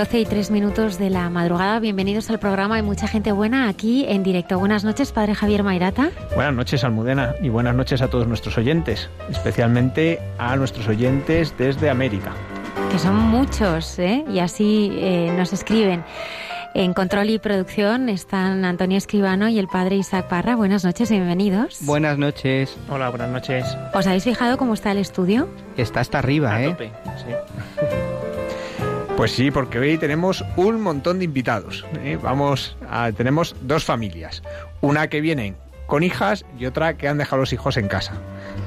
12 y 3 minutos de la madrugada. Bienvenidos al programa. Hay mucha gente buena aquí en directo. Buenas noches, padre Javier Mairata. Buenas noches, Almudena, y buenas noches a todos nuestros oyentes, especialmente a nuestros oyentes desde América. Que son muchos, ¿eh? Y así eh, nos escriben. En control y producción están Antonio Escribano y el padre Isaac Parra. Buenas noches y bienvenidos. Buenas noches. Hola, buenas noches. ¿Os habéis fijado cómo está el estudio? Está hasta arriba, ¿eh? sí. Pues sí, porque hoy tenemos un montón de invitados. ¿eh? Vamos tenemos dos familias. Una que vienen con hijas y otra que han dejado los hijos en casa.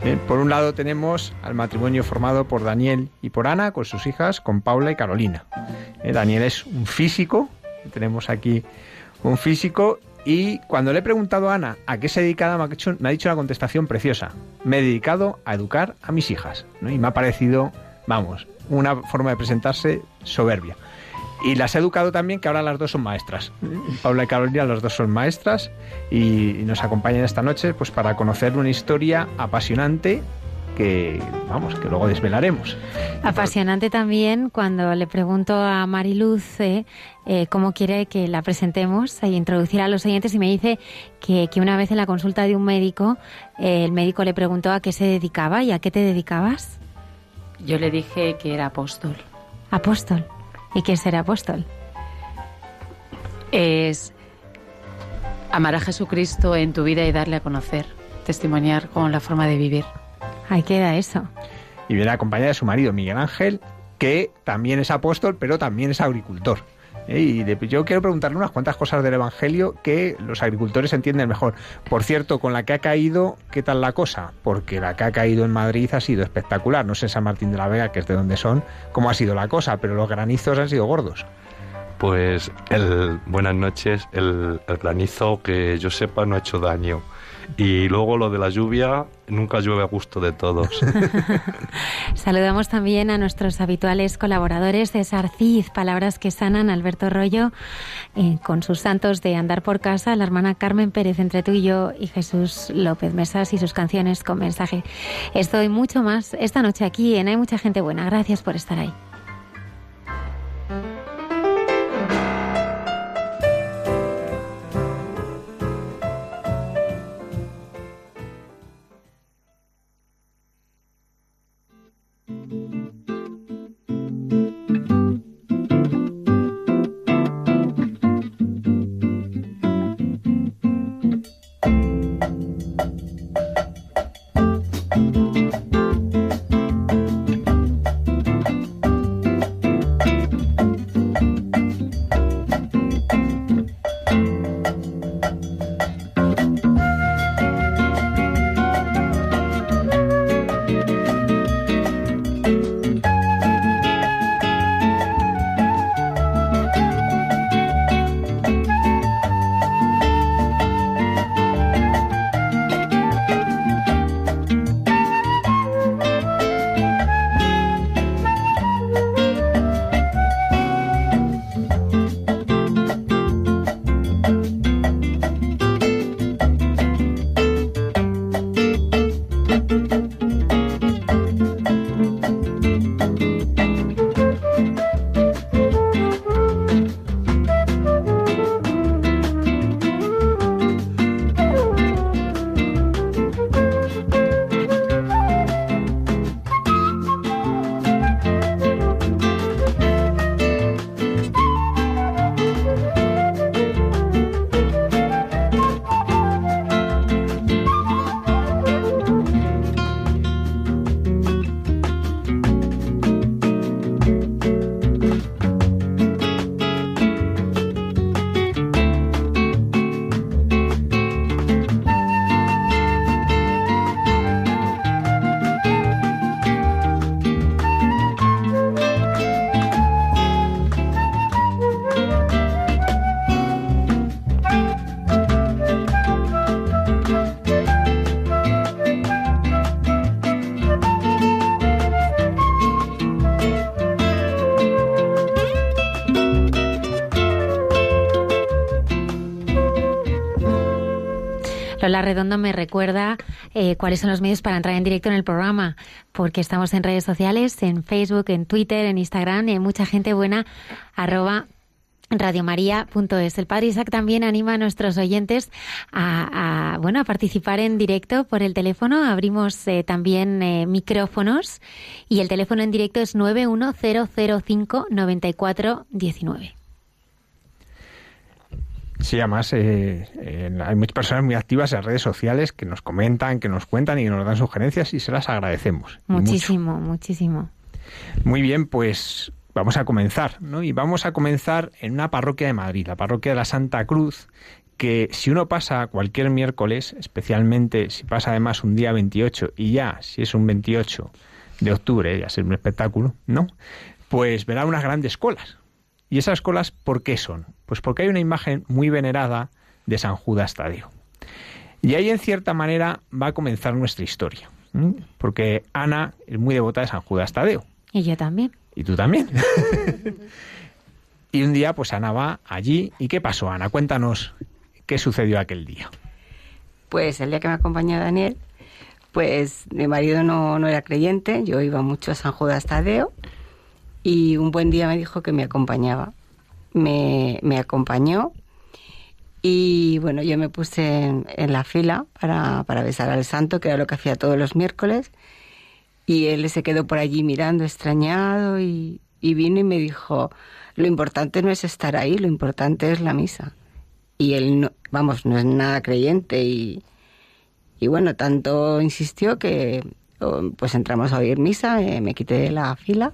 ¿eh? Por un lado tenemos al matrimonio formado por Daniel y por Ana, con sus hijas, con Paula y Carolina. ¿eh? Daniel es un físico, tenemos aquí un físico, y cuando le he preguntado a Ana a qué se dedicaba, me ha dicho, me ha dicho una contestación preciosa. Me he dedicado a educar a mis hijas. Y me ha parecido, vamos, una forma de presentarse soberbia. Y las he educado también, que ahora las dos son maestras. Paula y Carolina, las dos son maestras y nos acompañan esta noche pues para conocer una historia apasionante que vamos, que luego desvelaremos. Apasionante también cuando le pregunto a Mariluz eh, cómo quiere que la presentemos e introducir a los oyentes y me dice que, que una vez en la consulta de un médico, eh, el médico le preguntó a qué se dedicaba y a qué te dedicabas. Yo le dije que era apóstol. Apóstol. ¿Y qué es ser apóstol? Es amar a Jesucristo en tu vida y darle a conocer, testimoniar con la forma de vivir. Ahí queda eso. Y viene acompañada de su marido, Miguel Ángel, que también es apóstol, pero también es agricultor. ¿Eh? Y yo quiero preguntarle unas cuantas cosas del Evangelio que los agricultores entienden mejor. Por cierto, con la que ha caído, ¿qué tal la cosa? Porque la que ha caído en Madrid ha sido espectacular. No sé San Martín de la Vega, que es de donde son, cómo ha sido la cosa, pero los granizos han sido gordos. Pues el, buenas noches, el granizo que yo sepa no ha hecho daño y luego lo de la lluvia, nunca llueve a gusto de todos. Saludamos también a nuestros habituales colaboradores de Sarcid, Palabras que Sanan, Alberto Rollo, eh, con sus santos de Andar por Casa, la hermana Carmen Pérez entre tú y yo y Jesús López Mesas y sus canciones con mensaje. Estoy mucho más esta noche aquí en Hay mucha gente buena. Gracias por estar ahí. Lola Redondo me recuerda eh, cuáles son los medios para entrar en directo en el programa, porque estamos en redes sociales, en Facebook, en Twitter, en Instagram, y hay mucha gente buena, arroba radiomaria.es. El Padre Isaac también anima a nuestros oyentes a, bueno, a participar en directo por el teléfono. Abrimos eh, también eh, micrófonos y el teléfono en directo es 910059419. Sí, además eh, hay muchas personas muy activas en redes sociales que nos comentan, que nos cuentan y nos dan sugerencias y se las agradecemos. Muchísimo, muchísimo. Muy bien, pues vamos a comenzar, ¿no? Y vamos a comenzar en una parroquia de Madrid, la parroquia de la Santa Cruz, que si uno pasa cualquier miércoles, especialmente si pasa además un día 28 y ya, si es un 28 de octubre, ya es un espectáculo, ¿no? Pues verá unas grandes colas. ¿Y esas colas por qué son? Pues porque hay una imagen muy venerada de San Judas Tadeo. Y ahí en cierta manera va a comenzar nuestra historia, porque Ana es muy devota de San Judas Tadeo. Y yo también. Y tú también. y un día, pues Ana va allí. ¿Y qué pasó, Ana? Cuéntanos qué sucedió aquel día. Pues el día que me acompañó Daniel, pues mi marido no, no era creyente, yo iba mucho a San Judas Tadeo y un buen día me dijo que me acompañaba. Me, me acompañó y bueno, yo me puse en, la fila para, para besar al santo, que era lo que hacía todos los miércoles. Y él se quedó por allí mirando, extrañado, y, vino y me dijo, lo importante no es estar ahí, lo importante es la misa. Y él, no, vamos, no es nada creyente y, y bueno, tanto insistió que pues entramos a oír misa, me, quité de la fila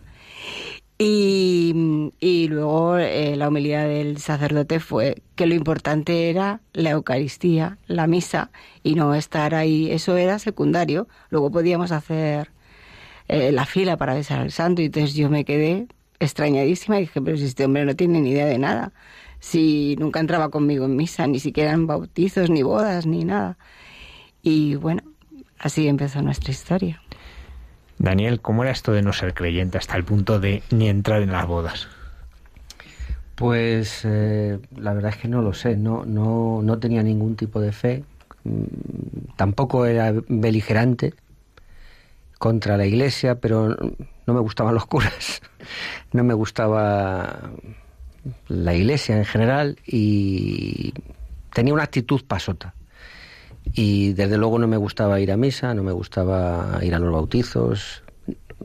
y, y luego eh, la humildad del sacerdote fue que lo importante era la Eucaristía, la misa, y no estar ahí. Eso era secundario. Luego podíamos hacer eh, la fila para besar al santo y entonces yo me quedé extrañadísima y dije, pero si este hombre no tiene ni idea de nada, si nunca entraba conmigo en misa, ni siquiera en bautizos, ni bodas, ni nada. Y bueno, así empezó nuestra historia. Daniel, ¿cómo era esto de no ser creyente hasta el punto de ni entrar en las bodas? Pues eh, la verdad es que no lo sé, no, no, no tenía ningún tipo de fe, mm, tampoco era beligerante, contra la iglesia, pero no me gustaban los curas, no me gustaba la iglesia en general y tenía una actitud pasota. Y desde luego no me gustaba ir a misa, no me gustaba ir a los bautizos.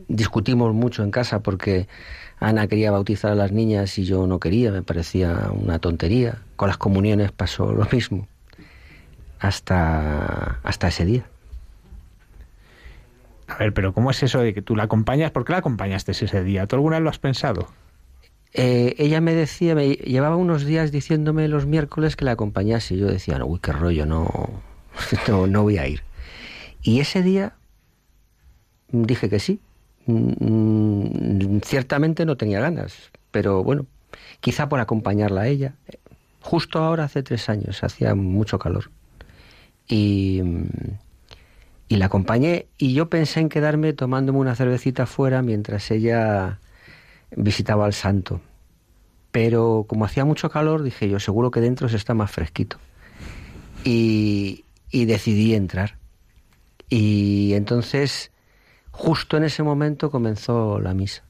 Discutimos mucho en casa porque Ana quería bautizar a las niñas y yo no quería, me parecía una tontería. Con las comuniones pasó lo mismo hasta, hasta ese día. A ver, pero ¿cómo es eso de que tú la acompañas? ¿Por qué la acompañaste ese día? ¿Tú alguna vez lo has pensado? Eh, ella me decía, me llevaba unos días diciéndome los miércoles que la acompañase y yo decía, no, uy, qué rollo, no, no, no voy a ir. Y ese día dije que sí. Mm, ciertamente no tenía ganas, pero bueno, quizá por acompañarla a ella. Justo ahora, hace tres años, hacía mucho calor. Y, y la acompañé y yo pensé en quedarme tomándome una cervecita fuera mientras ella visitaba al santo. Pero como hacía mucho calor, dije yo, seguro que dentro se está más fresquito. Y, y decidí entrar. Y entonces, justo en ese momento comenzó la misa.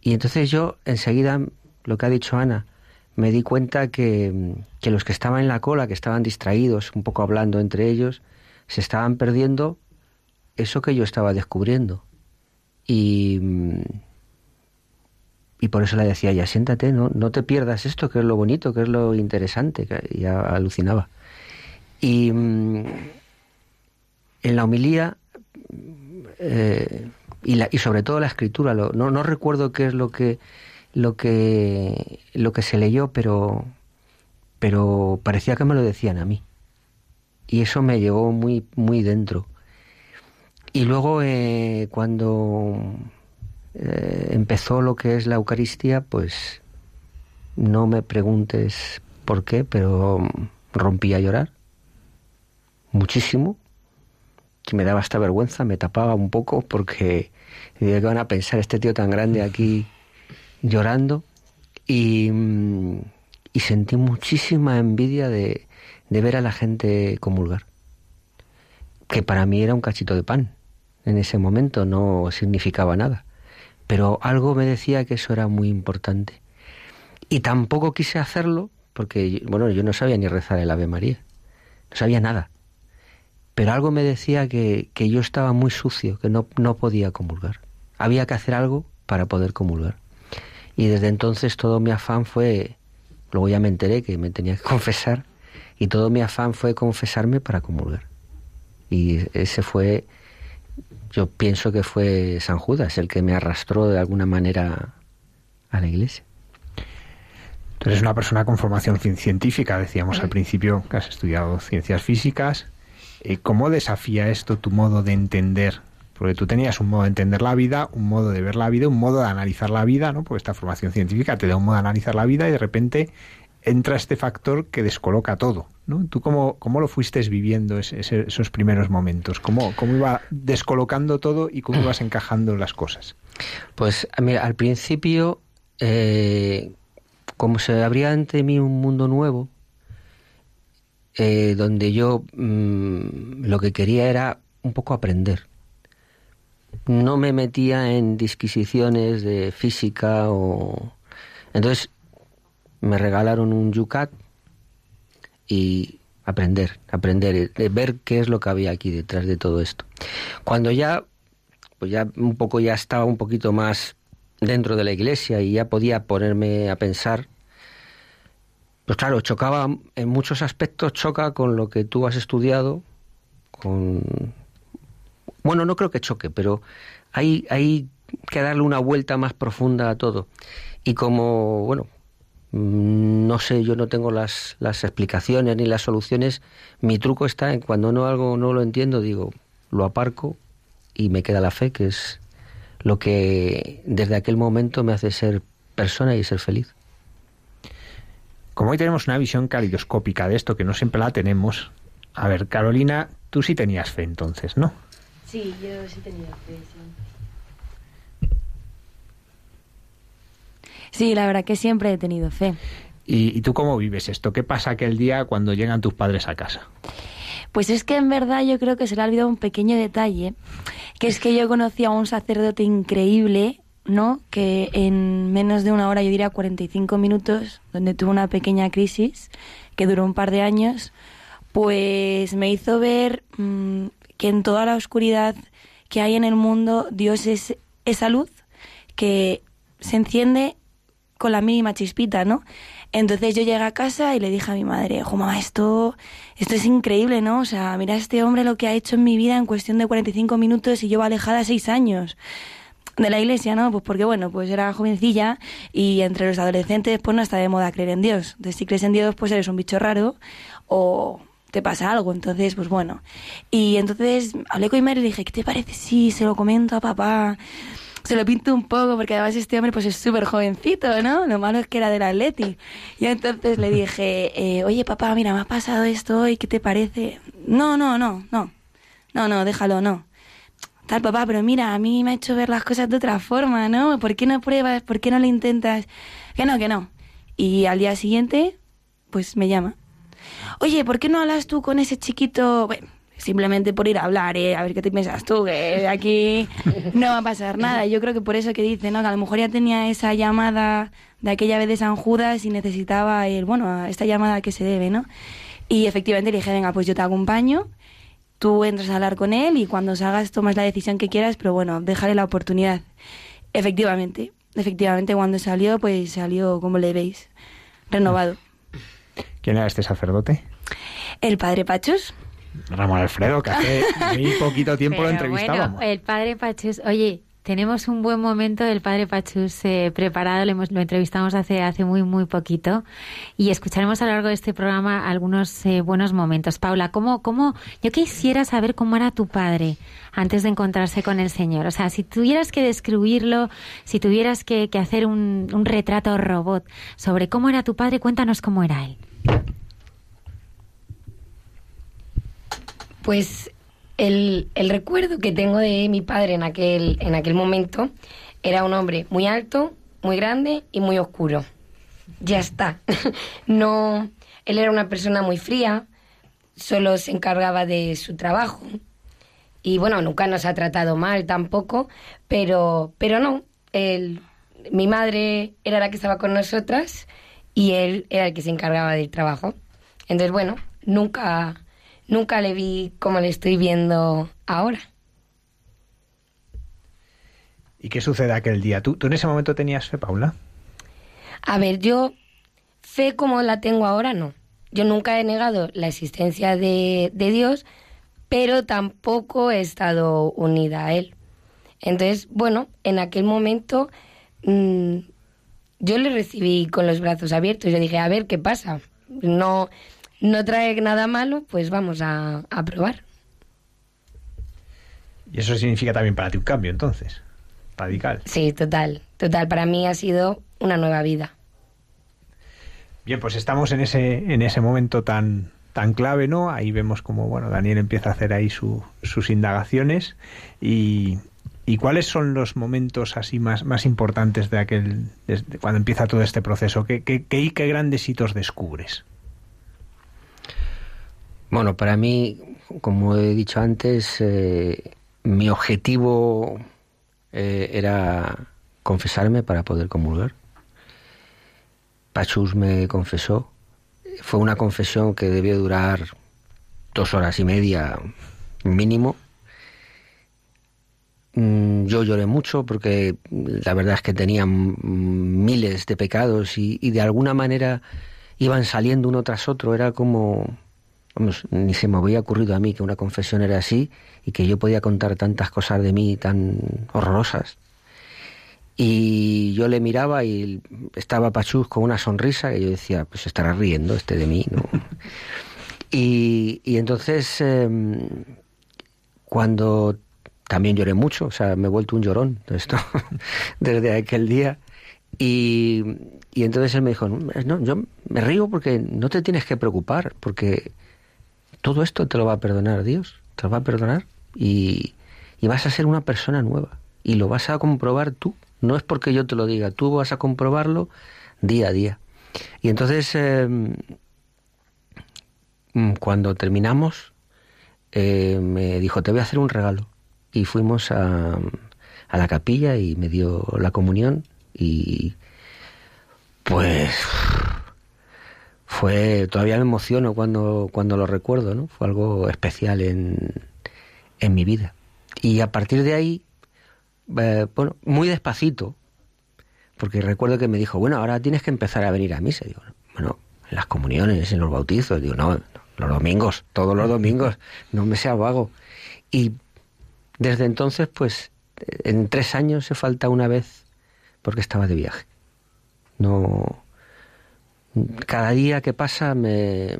Y entonces yo, enseguida, lo que ha dicho Ana, me di cuenta que, que los que estaban en la cola, que estaban distraídos, un poco hablando entre ellos, se estaban perdiendo eso que yo estaba descubriendo. Y, y por eso le decía, ya siéntate, no, no te pierdas esto, que es lo bonito, que es lo interesante, que ya alucinaba. Y en la homilía, eh, y, la, y sobre todo la escritura, no, no recuerdo qué es lo que, lo que, lo que se leyó, pero, pero parecía que me lo decían a mí y eso me llevó muy, muy dentro. Y luego eh, cuando eh, empezó lo que es la Eucaristía, pues no me preguntes por qué, pero rompí a llorar muchísimo, que me daba esta vergüenza, me tapaba un poco porque ¿qué van a pensar este tío tan grande aquí llorando? Y, y sentí muchísima envidia de, de ver a la gente comulgar. Que para mí era un cachito de pan. En ese momento no significaba nada. Pero algo me decía que eso era muy importante. Y tampoco quise hacerlo porque, bueno, yo no sabía ni rezar el Ave María. No sabía nada. Pero algo me decía que, que yo estaba muy sucio, que no, no podía comulgar. Había que hacer algo para poder comulgar. Y desde entonces todo mi afán fue, luego ya me enteré que me tenía que confesar, y todo mi afán fue confesarme para comulgar. Y ese fue, yo pienso que fue San Judas el que me arrastró de alguna manera a la iglesia. Tú eres una persona con formación científica, decíamos al principio que has estudiado ciencias físicas. Eh, ¿Cómo desafía esto tu modo de entender? Porque tú tenías un modo de entender la vida, un modo de ver la vida, un modo de analizar la vida, ¿no? Porque esta formación científica te da un modo de analizar la vida y de repente entra este factor que descoloca todo. ¿no? ¿Tú cómo, cómo lo fuiste viviendo esos primeros momentos? ¿Cómo, ¿Cómo iba descolocando todo y cómo ibas encajando las cosas? Pues mira, al principio, eh, como se abría ante mí un mundo nuevo, eh, donde yo mm, lo que quería era un poco aprender. No me metía en disquisiciones de física o... Entonces me regalaron un yucat y aprender, aprender, ver qué es lo que había aquí detrás de todo esto. Cuando ya, pues ya un poco ya estaba un poquito más dentro de la iglesia y ya podía ponerme a pensar, pues claro, chocaba, en muchos aspectos choca con lo que tú has estudiado, con... Bueno, no creo que choque, pero hay, hay que darle una vuelta más profunda a todo. Y como, bueno, Mm, no sé, yo no tengo las, las explicaciones ni las soluciones. Mi truco está en cuando no algo no lo entiendo, digo, lo aparco y me queda la fe, que es lo que desde aquel momento me hace ser persona y ser feliz. Como hoy tenemos una visión calidoscópica de esto, que no siempre la tenemos, a ver, Carolina, tú sí tenías fe entonces, ¿no? Sí, yo sí tenía fe, sí. Sí, la verdad que siempre he tenido fe. ¿Y, tú cómo vives esto? ¿Qué pasa aquel día cuando llegan tus padres a casa? Pues es que en verdad yo creo que se le ha olvidado un pequeño detalle, que es que yo conocí a un sacerdote increíble, ¿no? Que en menos de una hora, yo diría 45 minutos, donde tuvo una pequeña crisis que duró un par de años, pues me hizo ver mm, que en toda la oscuridad que hay en el mundo, Dios es esa luz que se enciende con la mínima chispita, ¿no? Entonces yo llegué a casa y le dije a mi madre, ojo mamá, esto, esto es increíble, ¿no? O sea, mira este hombre lo que ha hecho en mi vida en cuestión de 45 minutos y yo alejada seis años de la iglesia, ¿no? Pues porque, bueno, pues era jovencilla y entre los adolescentes pues no está de moda creer en Dios. Entonces si crees en Dios pues eres un bicho raro o te pasa algo. Entonces, pues bueno. Y entonces hablé con madre y le dije, ¿qué te parece si se lo comento a papá? se lo pinto un poco, porque además este hombre pues es súper jovencito, ¿no? Lo malo es que era del Atleti. Y entonces le dije, eh, oye papá, mira, me ha pasado esto hoy, ¿qué te parece? No, no, no, no, no, no, déjalo, no. Tal papá, pero mira, a mí me ha hecho ver las cosas de otra forma, ¿no? ¿Por qué no pruebas? ¿Por qué no lo intentas? Que no, que no. Y al día siguiente, pues me llama. Oye, ¿por qué no hablas tú con ese chiquito? Bueno, simplemente por ir a hablar, ¿eh? a ver qué te piensas tú, que aquí no va a pasar nada. Yo creo que por eso que dice, ¿no? Que a lo mejor ya tenía esa llamada de aquella vez de San Judas y necesitaba el, bueno, esta llamada que se debe, ¿no? Y efectivamente le dije, venga, pues yo te acompaño, tú entras a hablar con él y cuando salgas tomas la decisión que quieras, pero bueno, déjale la oportunidad. Efectivamente, efectivamente cuando salió, pues salió, como le veis, renovado. ¿Quién era este sacerdote? El padre Pachos. Ramón Alfredo, que hace muy poquito tiempo lo entrevistábamos. Bueno, el padre Pachus, oye, tenemos un buen momento del padre Pachus eh, preparado, lo, hemos, lo entrevistamos hace, hace muy, muy poquito y escucharemos a lo largo de este programa algunos eh, buenos momentos. Paula, ¿cómo, ¿cómo, yo quisiera saber cómo era tu padre antes de encontrarse con el Señor? O sea, si tuvieras que describirlo, si tuvieras que, que hacer un, un retrato robot sobre cómo era tu padre, cuéntanos cómo era él. Pues el, recuerdo que tengo de mi padre en aquel, momento era un hombre muy alto, muy grande y muy oscuro. ya está. no, él era una persona muy fría, solo se encargaba de su trabajo. Y bueno, nunca nos ha tratado mal tampoco, pero, pero no, él, mi madre era la que estaba con nosotras y él era el que se encargaba del trabajo. Entonces, bueno, nunca, nunca le vi como le estoy viendo ahora. ¿Y qué sucede aquel día? ¿Tú, ¿Tú en ese momento tenías fe, Paula? A ver, yo fe como la tengo ahora, no. Yo nunca he negado la existencia de, de Dios, pero tampoco he estado unida a Él. Entonces, bueno, en aquel momento mm, yo le recibí con los brazos abiertos. Yo dije, a ver, ¿qué pasa? No, no trae nada malo, pues vamos a, a probar. Y eso significa también para ti un cambio, entonces, radical. Sí, total, total. Para mí ha sido una nueva vida. Bien, pues estamos en ese, en ese momento tan, tan clave, ¿no? Ahí vemos como, bueno, Daniel empieza a hacer ahí su, sus indagaciones y, y, cuáles son los momentos así más, más importantes de aquel, desde cuando empieza todo este proceso. ¿Qué, qué, qué, qué grandes hitos descubres? Bueno, para mí, como he dicho antes, eh, mi objetivo eh, era confesarme para poder comulgar. Pachus me confesó. Fue una confesión que debió durar dos horas y media mínimo. Mm, Yo lloré mucho porque la verdad es que tenía miles de pecados y, y de alguna manera iban saliendo uno tras otro. Era como, vamos, ni se me había ocurrido a mí que una confesión era así y que yo podía contar tantas cosas de mí tan horrorosas. Y yo le miraba y estaba Pachus con una sonrisa que yo decía, pues estará riendo este de mí, ¿no? y, y, entonces, eh, cuando también lloré mucho, o sea, me he vuelto un llorón de esto, desde aquel día. Y, y, entonces él me dijo, no, yo me río porque no te tienes que preocupar, porque todo esto te lo va a perdonar Dios, te lo va a perdonar y, y vas a ser una persona nueva. Y lo vas a comprobar tú no es porque yo te lo diga, tú vas a comprobarlo día a día. Y entonces, eh, cuando terminamos, eh, me dijo, te voy a hacer un regalo. Y fuimos a, a, la capilla y me dio la comunión y pues fue, todavía me emociono cuando, cuando lo recuerdo, ¿no? Fue algo especial en, en mi vida. Y a partir de ahí eh, bueno, muy despacito, porque recuerdo que me dijo, bueno, ahora tienes que empezar a venir a misa. Digo, bueno, en las comuniones, en los bautizos, digo, no, los domingos, todos los domingos, no me sea vago. Y desde entonces, pues, en tres años se falta una vez porque estaba de viaje. No. Cada día que pasa me,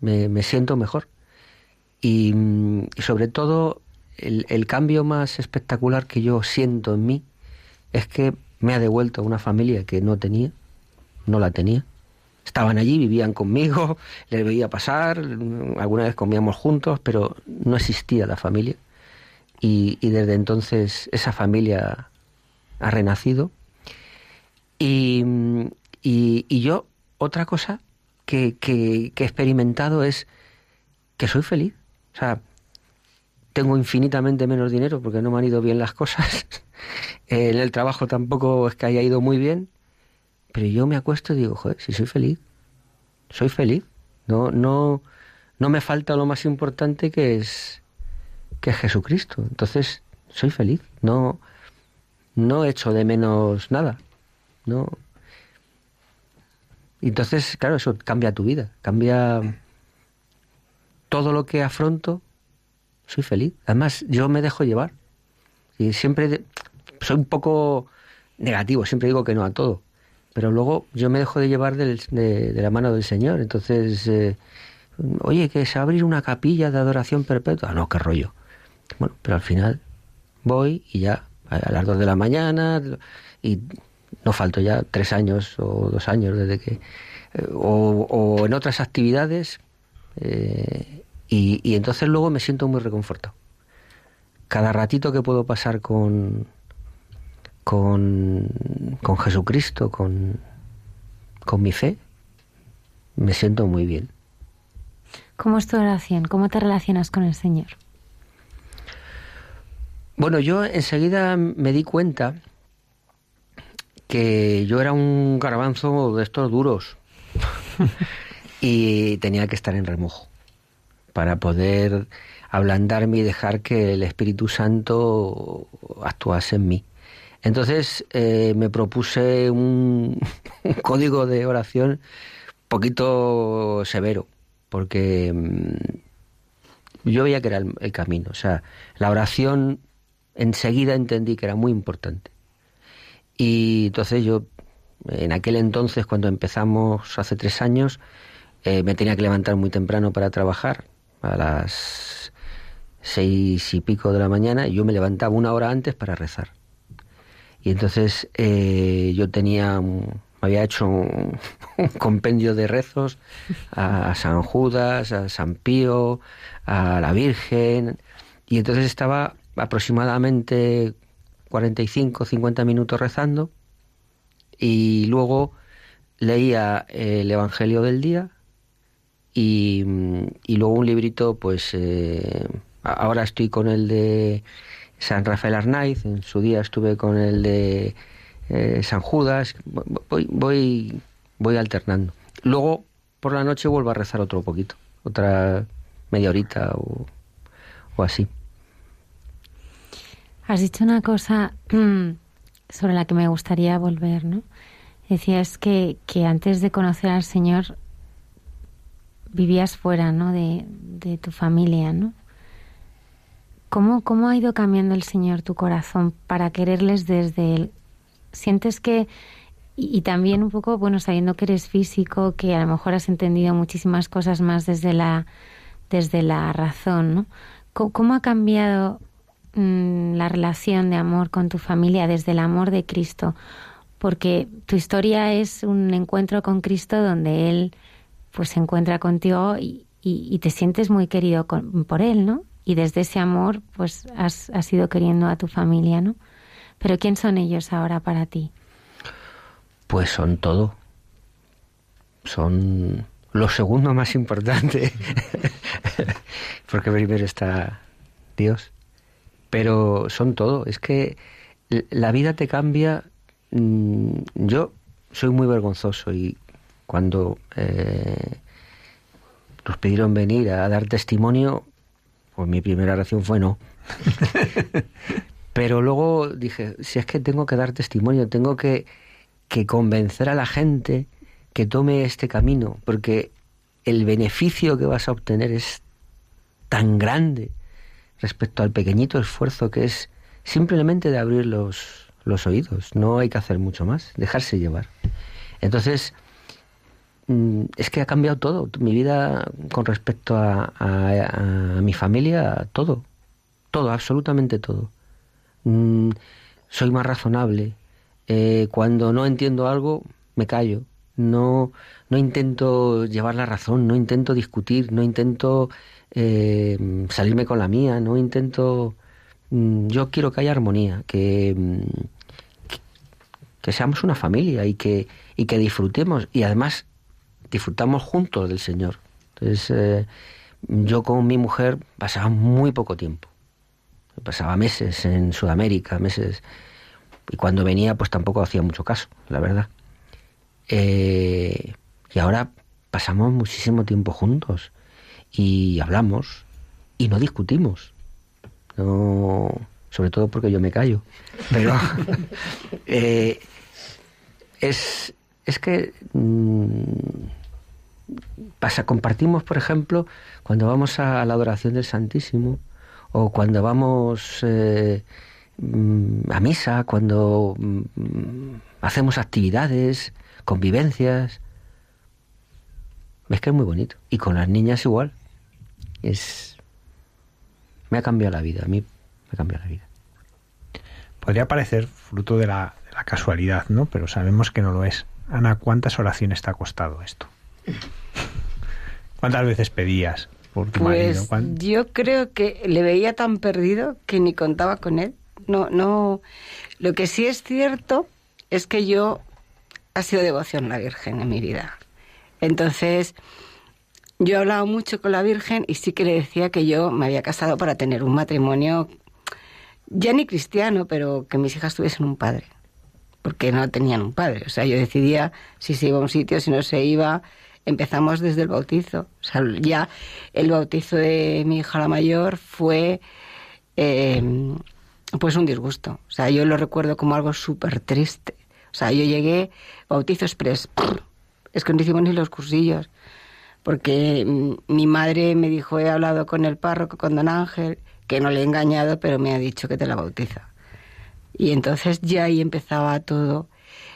me, me siento mejor. Y, sobre todo el, el, cambio más espectacular que yo siento en mí es que me ha devuelto una familia que no tenía, no la tenía. Estaban allí, vivían conmigo, les veía pasar, alguna vez comíamos juntos, pero no existía la familia. Y, y desde entonces esa familia ha renacido. Y, y, yo, otra cosa que, que, que he experimentado es que soy feliz. O sea, tengo infinitamente menos dinero porque no me han ido bien las cosas. en el trabajo tampoco es que haya ido muy bien. Pero yo me acuesto y digo, joder, si soy feliz, soy feliz. No, no, no me falta lo más importante que es que es Jesucristo. Entonces, soy feliz. No, no echo de menos nada. No. Entonces, claro, eso cambia tu vida, cambia todo lo que afronto soy feliz. Además, yo me dejo llevar. Y siempre soy un poco negativo, siempre digo que no a todo. Pero luego yo me dejo de llevar de, la mano del Señor. Entonces, eh, oye, que a abrir una capilla de adoración perpetua. No, qué rollo. Bueno, pero al final voy y ya, a las dos de la mañana, y no falto ya tres años o dos años desde que. Eh, o, o, en otras actividades. Eh, y, y, entonces luego me siento muy reconfortado. Cada ratito que puedo pasar con, con, con Jesucristo, con, con mi fe, me siento muy bien. ¿Cómo es tu oración? ¿Cómo te relacionas con el Señor? Bueno, yo enseguida me di cuenta que yo era un garbanzo de estos duros y tenía que estar en remojo para poder ablandarme y dejar que el Espíritu Santo actuase en mí. Entonces eh, me propuse un, código de oración poquito severo, porque mm, yo veía que era el, camino. O sea, la oración enseguida entendí que era muy importante. Y entonces yo, en aquel entonces, cuando empezamos hace tres años, eh, me tenía que levantar muy temprano para trabajar, a las seis y pico de la mañana, y yo me levantaba una hora antes para rezar. Y entonces eh, yo tenía, había hecho un, compendio de rezos a, San Judas, a San Pío, a la Virgen, y entonces estaba aproximadamente 45, 50 minutos rezando, y luego leía el Evangelio del día y, luego un librito, pues eh, ahora estoy con el de San Rafael Arnaiz, en su día estuve con el de eh, San Judas, voy, voy, voy alternando. Luego, por la noche, vuelvo a rezar otro poquito, otra media horita o así. Has dicho una cosa mm, sobre la que me gustaría volver, ¿no? Decías que, que antes de conocer al Señor vivías fuera, ¿no? De, de tu familia, ¿no? ¿Cómo, ¿Cómo ha ido cambiando el Señor tu corazón para quererles desde Él? ¿Sientes que, y, también un poco, bueno, sabiendo que eres físico, que a lo mejor has entendido muchísimas cosas más desde la, desde la razón, ¿no? ¿Cómo, ha cambiado mm, la relación de amor con tu familia desde el amor de Cristo? Porque tu historia es un encuentro con Cristo donde Él pues se encuentra contigo y, te sientes muy querido por Él, ¿no? y desde ese amor pues has, has ido queriendo a tu familia, ¿no? Pero ¿quién son ellos ahora para ti? Pues son todo. Son lo segundo más importante. Porque primero está Dios. Pero son todo. Es que la vida te cambia. Mm, yo soy muy vergonzoso y cuando eh, nos pidieron venir a dar testimonio, pues mi primera reacción fue no. Pero luego dije, si es que tengo que dar testimonio, tengo que, que convencer a la gente que tome este camino, porque el beneficio que vas a obtener es tan grande respecto al pequeñito esfuerzo que es simplemente de abrir los, los oídos. No hay que hacer mucho más, dejarse llevar. Entonces, Mm, es que ha cambiado todo. Mi vida con respecto a, mi familia, todo. Todo, absolutamente todo. Mm, soy más razonable. Eh, cuando no entiendo algo, me callo. No, no intento llevar la razón, no intento discutir, no intento eh, salirme con la mía, no intento... Mm, yo quiero que haya armonía, que, que, que seamos una familia y que, y que disfrutemos. Y además disfrutamos juntos del Señor. Entonces, eh, yo con mi mujer pasaba muy poco tiempo. Pasaba meses en Sudamérica, meses. Y cuando venía, pues tampoco hacía mucho caso, la verdad. Eh, y ahora pasamos muchísimo tiempo juntos y hablamos y no discutimos. No, sobre todo porque yo me callo. Pero eh, es, es que mm, pasa, compartimos, por ejemplo, cuando vamos a la adoración del Santísimo o cuando vamos eh, mm, a misa, cuando mm, hacemos actividades, convivencias. Es que es muy bonito. Y con las niñas igual. Es. Me ha cambiado la vida. A mí me ha cambiado la vida. Podría parecer fruto de la, de la casualidad, ¿no? Pero sabemos que no lo es. Ana, ¿cuántas oraciones te ha costado esto? ¿Cuántas veces pedías por tu pues Yo creo que le veía tan perdido que ni contaba con él. No, no. Lo que sí es cierto es que yo ha sido devoción a la Virgen en mi vida. Entonces, yo he hablado mucho con la Virgen y sí que le decía que yo me había casado para tener un matrimonio, ya ni cristiano, pero que mis hijas tuviesen un padre, porque no tenían un padre. O sea, yo decidía si se iba a un sitio, si no se iba. Empezamos desde el bautizo. O sea, ya el bautizo de mi hija la mayor fue eh, pues un disgusto. O sea, yo lo recuerdo como algo súper triste. O sea, yo llegué, bautizo express, es que no hicimos ni los cursillos, porque mi madre me dijo, he hablado con el párroco, con don Ángel, que no le he engañado, pero me ha dicho que te la bautiza. Y entonces ya ahí empezaba todo.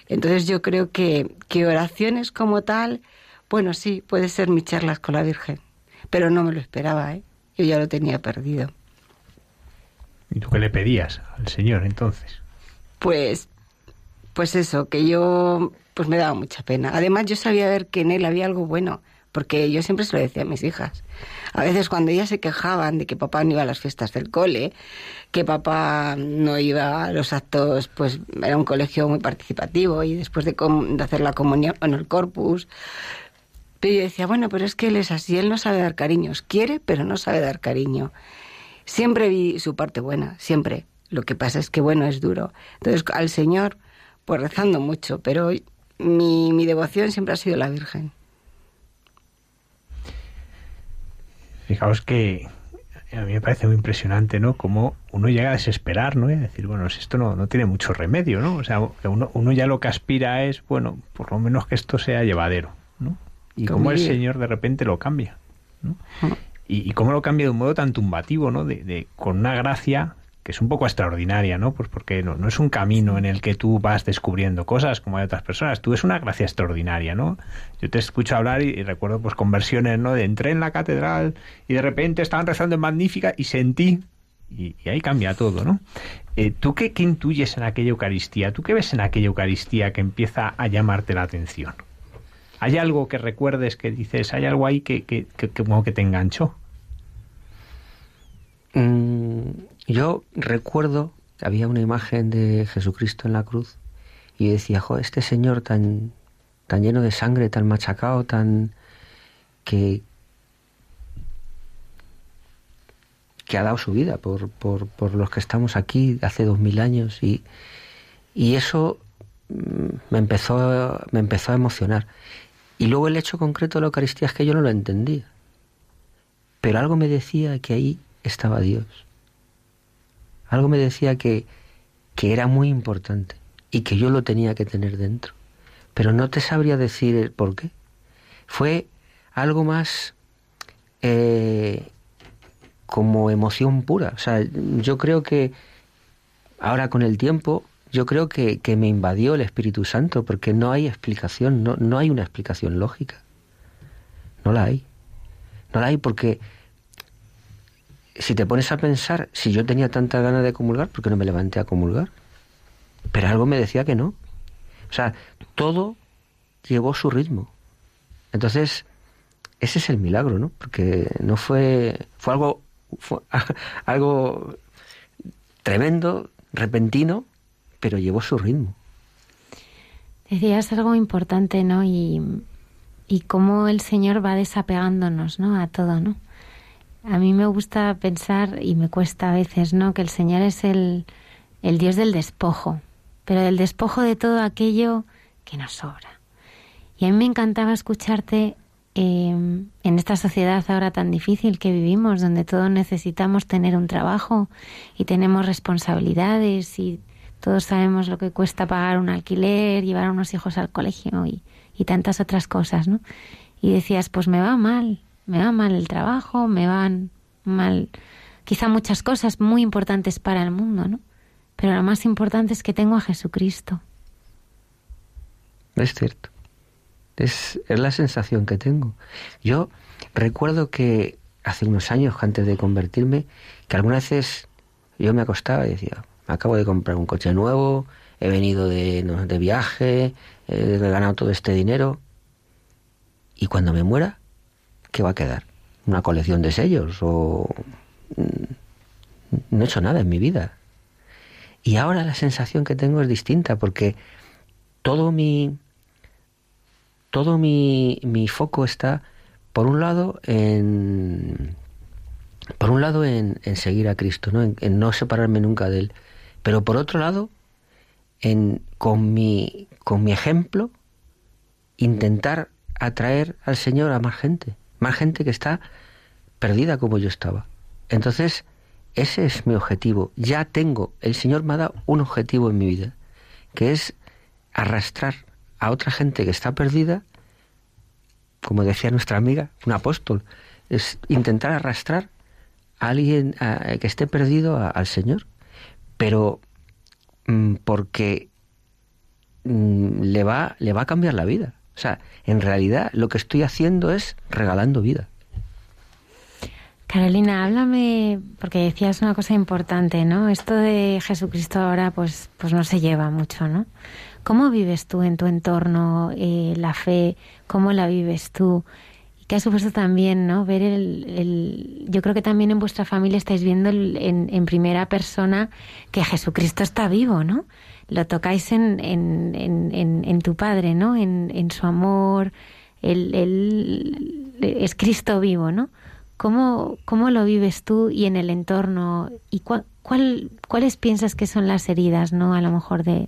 Entonces yo creo que, que oraciones como tal, bueno, sí, puede ser mis charlas con la Virgen, pero no me lo esperaba, ¿eh? Yo ya lo tenía perdido. ¿Y tú qué le pedías al Señor entonces? Pues, pues eso, que yo pues me daba mucha pena. Además yo sabía ver que en él había algo bueno, porque yo siempre se lo decía a mis hijas. A veces cuando ellas se quejaban de que papá no iba a las fiestas del cole, que papá no iba a los actos, pues era un colegio muy participativo y después de, hacer la comunión en el corpus, pero yo decía, bueno, pero es que él es así, él no sabe dar cariños, quiere, pero no sabe dar cariño. Siempre vi su parte buena, siempre. Lo que pasa es que, bueno, es duro. Entonces, al Señor, pues rezando mucho, pero mi, mi devoción siempre ha sido la Virgen. Fijaos que a mí me parece muy impresionante, ¿no? Como uno llega a desesperar, ¿no? Y a decir, bueno, esto no, no tiene mucho remedio, ¿no? O sea, que uno, uno ya lo que aspira es, bueno, por lo menos que esto sea llevadero, ¿no? Y como el Señor de repente lo cambia, ¿no? y, cómo lo cambia de un modo tan tumbativo, ¿no? De, con una gracia que es un poco extraordinaria, ¿no? Pues porque no, es un camino en el que tú vas descubriendo cosas como hay otras personas, tú es una gracia extraordinaria, ¿no? Yo te escucho hablar y, recuerdo pues conversiones, ¿no? De entré en la catedral y de repente estaban rezando en Magnífica y sentí y, ahí cambia todo, ¿no? Eh, ¿Tú qué, intuyes en aquella Eucaristía? ¿Tú qué ves en aquella Eucaristía que empieza a llamarte la atención? ¿Hay algo que recuerdes que dices, hay algo ahí que, que, que como que te enganchó? Mm, yo recuerdo que había una imagen de Jesucristo en la cruz y decía, jo, este señor tan, tan lleno de sangre, tan machacado, tan que, que ha dado su vida por, por, por los que estamos aquí hace dos mil años y, y eso mm, me empezó, me empezó a emocionar. Y luego el hecho concreto de la Eucaristía es que yo no lo entendía. Pero algo me decía que ahí estaba Dios. Algo me decía que, que era muy importante y que yo lo tenía que tener dentro. Pero no te sabría decir el por qué. Fue algo más eh, como emoción pura. O sea, yo creo que ahora con el tiempo yo creo que, que, me invadió el Espíritu Santo porque no hay explicación, no, no hay una explicación lógica. No la hay. No la hay porque si te pones a pensar, si yo tenía tanta ganas de comulgar, ¿por qué no me levanté a comulgar? Pero algo me decía que no. O sea, todo llevó su ritmo. Entonces, ese es el milagro, ¿no? Porque no fue, fue algo, fue algo tremendo, repentino, pero llevó su ritmo. Decías algo importante, ¿no? Y, y cómo el Señor va desapegándonos, ¿no? A todo, ¿no? A mí me gusta pensar, y me cuesta a veces, ¿no? Que el Señor es el, el Dios del despojo, pero del despojo de todo aquello que nos sobra. Y a mí me encantaba escucharte em, en esta sociedad ahora tan difícil que vivimos, donde todos necesitamos tener un trabajo y tenemos responsabilidades y todos sabemos lo que cuesta pagar un alquiler, llevar a unos hijos al colegio y, y tantas otras cosas, ¿no? Y decías, pues me va mal, me va mal el trabajo, me van mal quizá muchas cosas muy importantes para el mundo, ¿no? Pero lo más importante es que tengo a Jesucristo. Es cierto. Es, es la sensación que tengo. Yo recuerdo que hace unos años, antes de convertirme, que algunas veces yo me acostaba y decía, acabo de comprar un coche nuevo, he venido de, de viaje, he ganado todo este dinero, y cuando me muera, ¿qué va a quedar? ¿Una colección de sellos? ¿O mm, no he hecho nada en mi vida? Y ahora la sensación que tengo es distinta porque todo mi, todo mi, mi foco está, por un lado, en por un lado en, en seguir a Cristo, ¿no? En, en, no separarme nunca de Él, pero por otro lado, en con mi, con mi ejemplo, intentar atraer al Señor a más gente, más gente que está perdida como yo estaba. Entonces, ese es mi objetivo. Ya tengo, el Señor me ha dado un objetivo en mi vida, que es arrastrar a otra gente que está perdida, como decía nuestra amiga, un apóstol, es intentar arrastrar a alguien que esté perdido al Señor, pero mm, porque mm, le, va, le va a cambiar la vida. O sea, en realidad lo que estoy haciendo es regalando vida. Carolina, háblame, porque decías una cosa importante, ¿no? Esto de Jesucristo ahora, pues, pues no se lleva mucho, ¿no? ¿Cómo vives tú en tu entorno eh, la fe? ¿Cómo la vives tú? Y que ha supuesto también, ¿no? Ver el, el, Yo creo que también en vuestra familia estáis viendo en, en, primera persona que Jesucristo está vivo, ¿no? Lo tocáis en, en, en, en tu padre, ¿no? En, su amor. Él, él es Cristo vivo, ¿no? ¿Cómo, ¿Cómo lo vives tú y en el entorno? ¿Y cuál, cuál, cuáles piensas que son las heridas, no? A lo mejor de,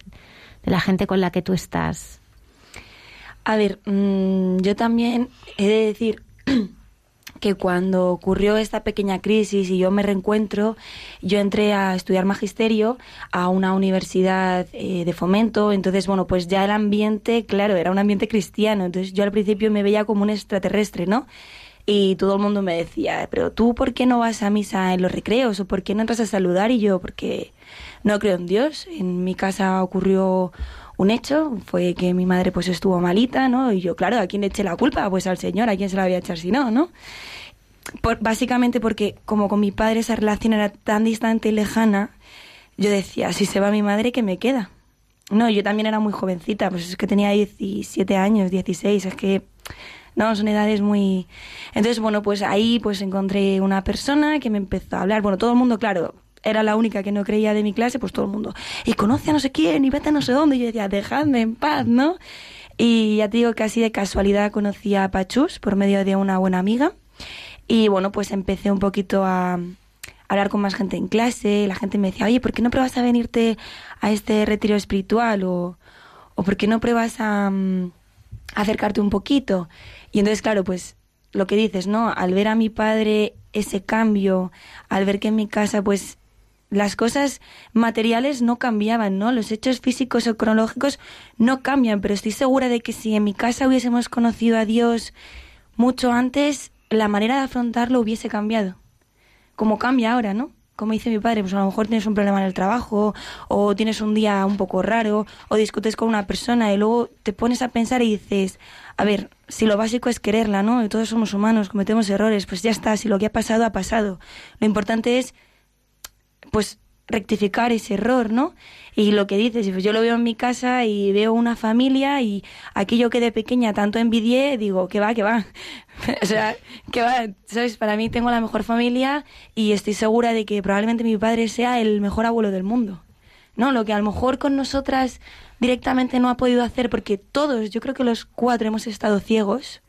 de la gente con la que tú estás. A ver, mmm, yo también he de decir que cuando ocurrió esta pequeña crisis y yo me reencuentro, yo entré a estudiar magisterio a una universidad eh, de fomento, entonces, bueno, pues ya el ambiente, claro, era un ambiente cristiano, entonces yo al principio me veía como un extraterrestre, ¿no? Y todo el mundo me decía, pero tú, ¿por qué no vas a misa en los recreos? ¿O por qué no entras a saludar? Y yo, porque no creo en Dios. En mi casa ocurrió un hecho, fue que mi madre pues estuvo malita, ¿no? Y yo, claro, ¿a quién le eché la culpa? Pues al Señor, ¿a quién se la voy a echar si no, no? Básicamente porque como con mi padre esa relación era tan distante y lejana, yo decía, si se va mi madre, ¿qué me queda? No, yo también era muy jovencita, pues es que tenía 17 años, 16, es que ¿no? Son edades muy... Entonces, bueno, pues ahí pues encontré una persona que me empezó a hablar, bueno, todo el mundo, claro, era la única que no creía de mi clase, pues todo el mundo, y conoce a no sé quién, y vete a no sé dónde, y yo decía, dejadme en paz, ¿no? Y ya te digo que así de casualidad conocí a Pachus por medio de una buena amiga, y bueno, pues empecé un poquito a hablar con más gente en clase, la gente me decía, oye, ¿por qué no pruebas a venirte a este retiro espiritual? O, o ¿por qué no pruebas a, um, acercarte un poquito? Y entonces, claro, pues lo que dices, ¿no? Al ver a mi padre ese cambio, al ver que en mi casa, pues las cosas materiales no cambiaban, ¿no? Los hechos físicos o cronológicos no cambian, pero estoy segura de que si en mi casa hubiésemos conocido a Dios mucho antes, la manera de afrontarlo hubiese cambiado. Como cambia ahora, ¿no? Como dice mi padre, pues a lo mejor tienes un problema en el trabajo, o tienes un día un poco raro, o discutes con una persona y luego te pones a pensar y dices, a ver, si lo básico es quererla, ¿no? Todos somos humanos, cometemos errores, pues ya está, si lo que ha pasado ha pasado. Lo importante es, pues, rectificar ese error, ¿no? Y lo que dices, pues yo lo veo en mi casa y veo una familia y aquello que de pequeña tanto envidié, digo, que va, que va. o sea, que va, ¿sabes? Para mí tengo la mejor familia y estoy segura de que probablemente mi padre sea el mejor abuelo del mundo. ¿No? Lo que a lo mejor con nosotras directamente no ha podido hacer porque todos, yo creo que los cuatro hemos estado ciegos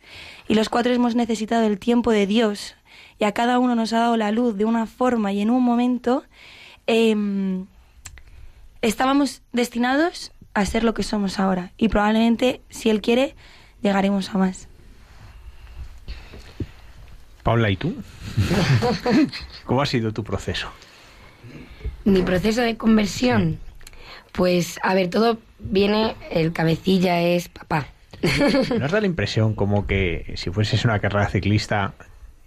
y los cuatro hemos necesitado el tiempo de Dios y a cada uno nos ha dado la luz de una forma y en un momento eh, estábamos destinados a ser lo que somos ahora y probablemente, si Él quiere, llegaremos a más. Paula, ¿y tú? ¿Cómo ha sido tu proceso? Mi proceso de conversión. Pues, a ver, todo viene, el cabecilla es papá. ¿Nos da la impresión como que si fueses una carrera ciclista,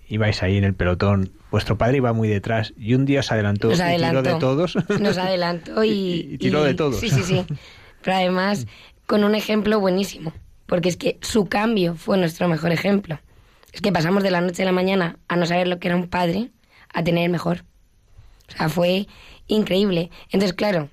ibais ahí en el pelotón, vuestro padre iba muy detrás y un día se adelantó, Nos adelantó y tiró de todos? Nos adelantó y... y tiró de todos. Sí, sí, sí. Pero además con un ejemplo buenísimo, porque es que su cambio fue nuestro mejor ejemplo. Es que pasamos de la noche a la mañana a no saber lo que era un padre a tener el mejor. O sea, fue increíble. Entonces, claro,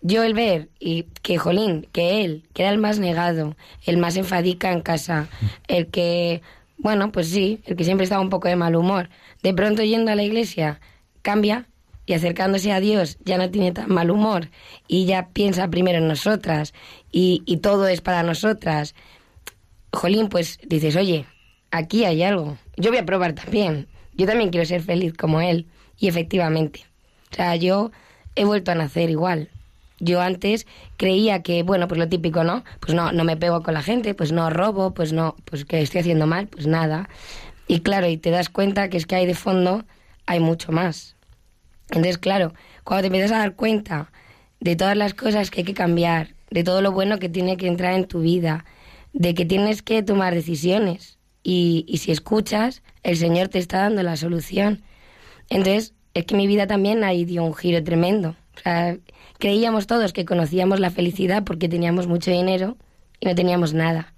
yo el ver y que Jolín, que él, que era el más negado, el más enfadica en casa, el que, bueno, pues sí, el que siempre estaba un poco de mal humor, de pronto yendo a la iglesia cambia y acercándose a Dios ya no tiene tan mal humor y ya piensa primero en nosotras y, y todo es para nosotras. jolín, pues dices, oye, aquí hay algo. Yo voy a probar también. Yo también quiero ser feliz como él. Y efectivamente. O sea, yo he vuelto a nacer igual. Yo antes creía que, bueno, pues lo típico, ¿no? Pues no, no me pego con la gente, pues no robo, pues no, pues que estoy haciendo mal, pues nada. Y claro, y te das cuenta que es que hay de fondo, hay mucho más. Entonces, claro, cuando te empiezas a dar cuenta de todas las cosas que hay que cambiar, de todo lo bueno que tiene que entrar en tu vida, de que tienes que tomar decisiones y, y si escuchas, el Señor te está dando la solución. Entonces, es que mi vida también ahí dio un giro tremendo. O sea, creíamos todos que conocíamos la felicidad porque teníamos mucho dinero y no teníamos nada.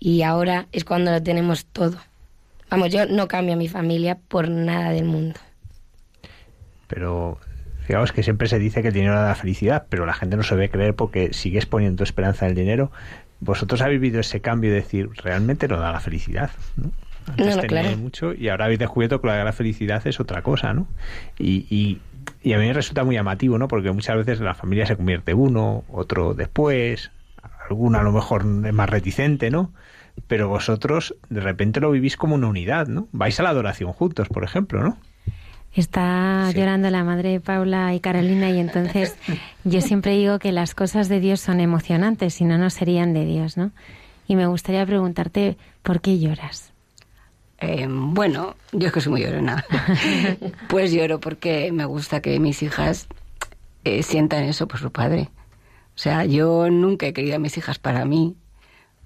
Y ahora es cuando lo tenemos todo. Vamos, yo no cambio a mi familia por nada del mundo. Pero fijaos que siempre se dice que el dinero da la felicidad, pero la gente no se ve creer porque sigues poniendo esperanza en el dinero. Vosotros habéis vivido ese cambio de decir, realmente no da la felicidad, ¿no? Antes No, no, teníais claro. mucho y ahora habéis descubierto que la la felicidad es otra cosa, ¿no? Y, y, y a mí me resulta muy llamativo, ¿no? Porque muchas veces la familia se convierte uno, otro después, alguno a lo mejor es más reticente, ¿no? Pero vosotros de repente lo vivís como una unidad, ¿no? Vais a la adoración juntos, por ejemplo, ¿no? Está Sí. llorando la madre de Paula y Carolina y entonces yo siempre digo que las cosas de Dios son emocionantes, si no, no serían de Dios, ¿no? Y me gustaría preguntarte, ¿por qué lloras? Eh, bueno, yo es que soy muy llorona. pues lloro porque me gusta que mis hijas eh, sientan eso por su padre. O sea, yo nunca he querido a mis hijas para mí.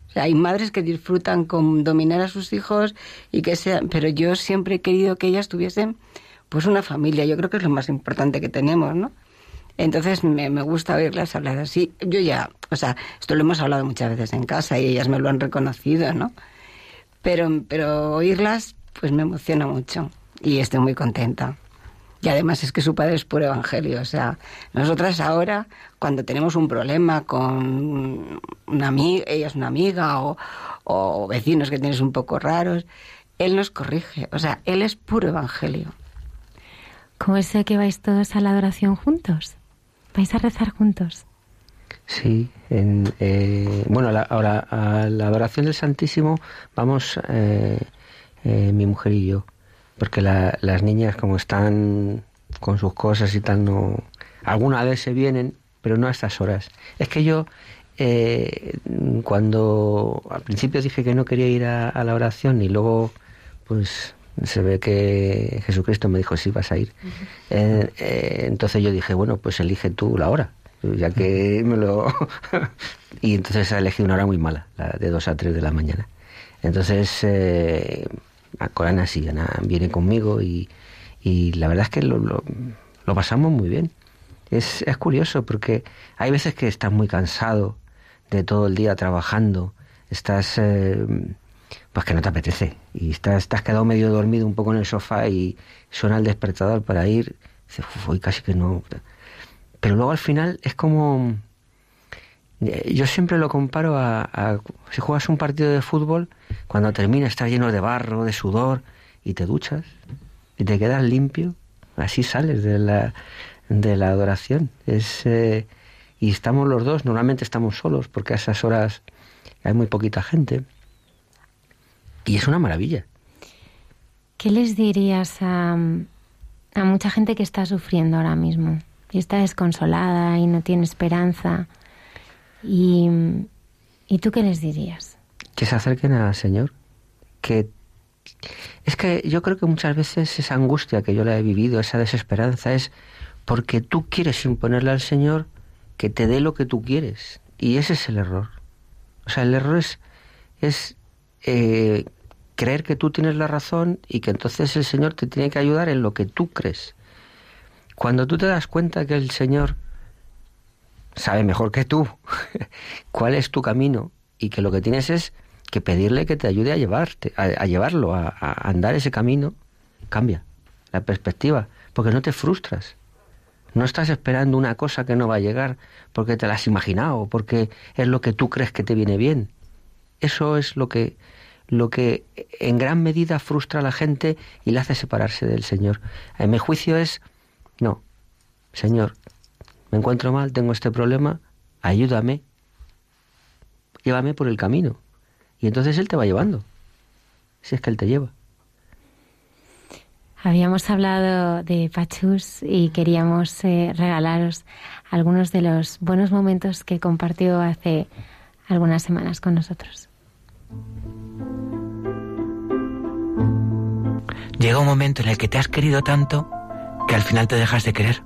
O sea, hay madres que disfrutan con dominar a sus hijos y que sean, pero yo siempre he querido que ellas tuviesen pues una familia. Yo creo que es lo más importante que tenemos, ¿no? Entonces me, me gusta oírlas hablar así. Yo ya, o sea, esto lo hemos hablado muchas veces en casa y ellas me lo han reconocido, ¿no? Pero, pero oírlas, pues me emociona mucho y estoy muy contenta. Y además es que su padre es puro evangelio. O sea, nosotras ahora, cuando tenemos un problema con una amiga, ella es una amiga, o, o vecinos que tienes un poco raros, él nos corrige. O sea, él es puro evangelio. ¿Cómo es que vais todos a la adoración juntos? ¿Vais a rezar juntos? Sí, en, eh, bueno, la- ahora a la adoración del Santísimo vamos eh, eh, mi mujer y yo, porque la- las niñas como están con sus cosas y tal, no, alguna vez se vienen, pero no a estas horas. Es que yo eh, cuando al principio dije que no quería ir a, a la oración y luego pues se ve que Jesucristo me dijo sí vas a ir. Eh, eh, entonces yo dije bueno pues elige tú la hora ya que me lo y entonces elegí una hora muy mala la de 2 a 3 de la mañana entonces eh, a Corana sí Ana viene conmigo y, y la verdad es que lo, lo, pasamos muy bien es, es curioso porque hay veces que estás muy cansado de todo el día trabajando, estás eh, pues que no te apetece y estás, has quedado medio dormido un poco en el sofá y suena el despertador para ir, dices, "Uf, hoy casi que no. Pero luego al final es como eh, yo siempre lo comparo a, si juegas un partido de fútbol, cuando termina estás lleno de barro, de sudor y te duchas y te quedas limpio, así sales de la de la adoración. Es eh, y estamos los dos, normalmente estamos solos porque a esas horas hay muy poquita gente. Y es una maravilla. ¿Qué les dirías a, a mucha gente que está sufriendo ahora mismo? Y está desconsolada y no tiene esperanza. ¿Y, ¿y tú qué les dirías? Que se acerquen al Señor. Que es que yo creo que muchas veces esa angustia que yo la he vivido, esa desesperanza, es porque tú quieres imponerle al Señor que te dé lo que tú quieres. Y ese es el error. O sea, el error es, es eh, creer que tú tienes la razón y que entonces el Señor te tiene que ayudar en lo que tú crees. Cuando tú te das cuenta que el Señor sabe mejor que tú cuál es tu camino y que lo que tienes es que pedirle que te ayude a llevarte, a, llevarlo, a, andar ese camino, cambia la perspectiva, porque no te frustras. No estás esperando una cosa que no va a llegar porque te la has imaginado, porque es lo que tú crees que te viene bien. Eso es lo que, lo que en gran medida frustra a la gente y le hace separarse del Señor. En mi juicio es, no, Señor, me encuentro mal, tengo este problema, ayúdame, llévame por el camino. Y entonces Él te va llevando. Si es que Él te lleva. Habíamos hablado de Pachus y queríamos eh, regalaros algunos de los buenos momentos que compartió hace algunas semanas con nosotros. Llega un momento en el que te has querido tanto que al final te dejas de querer.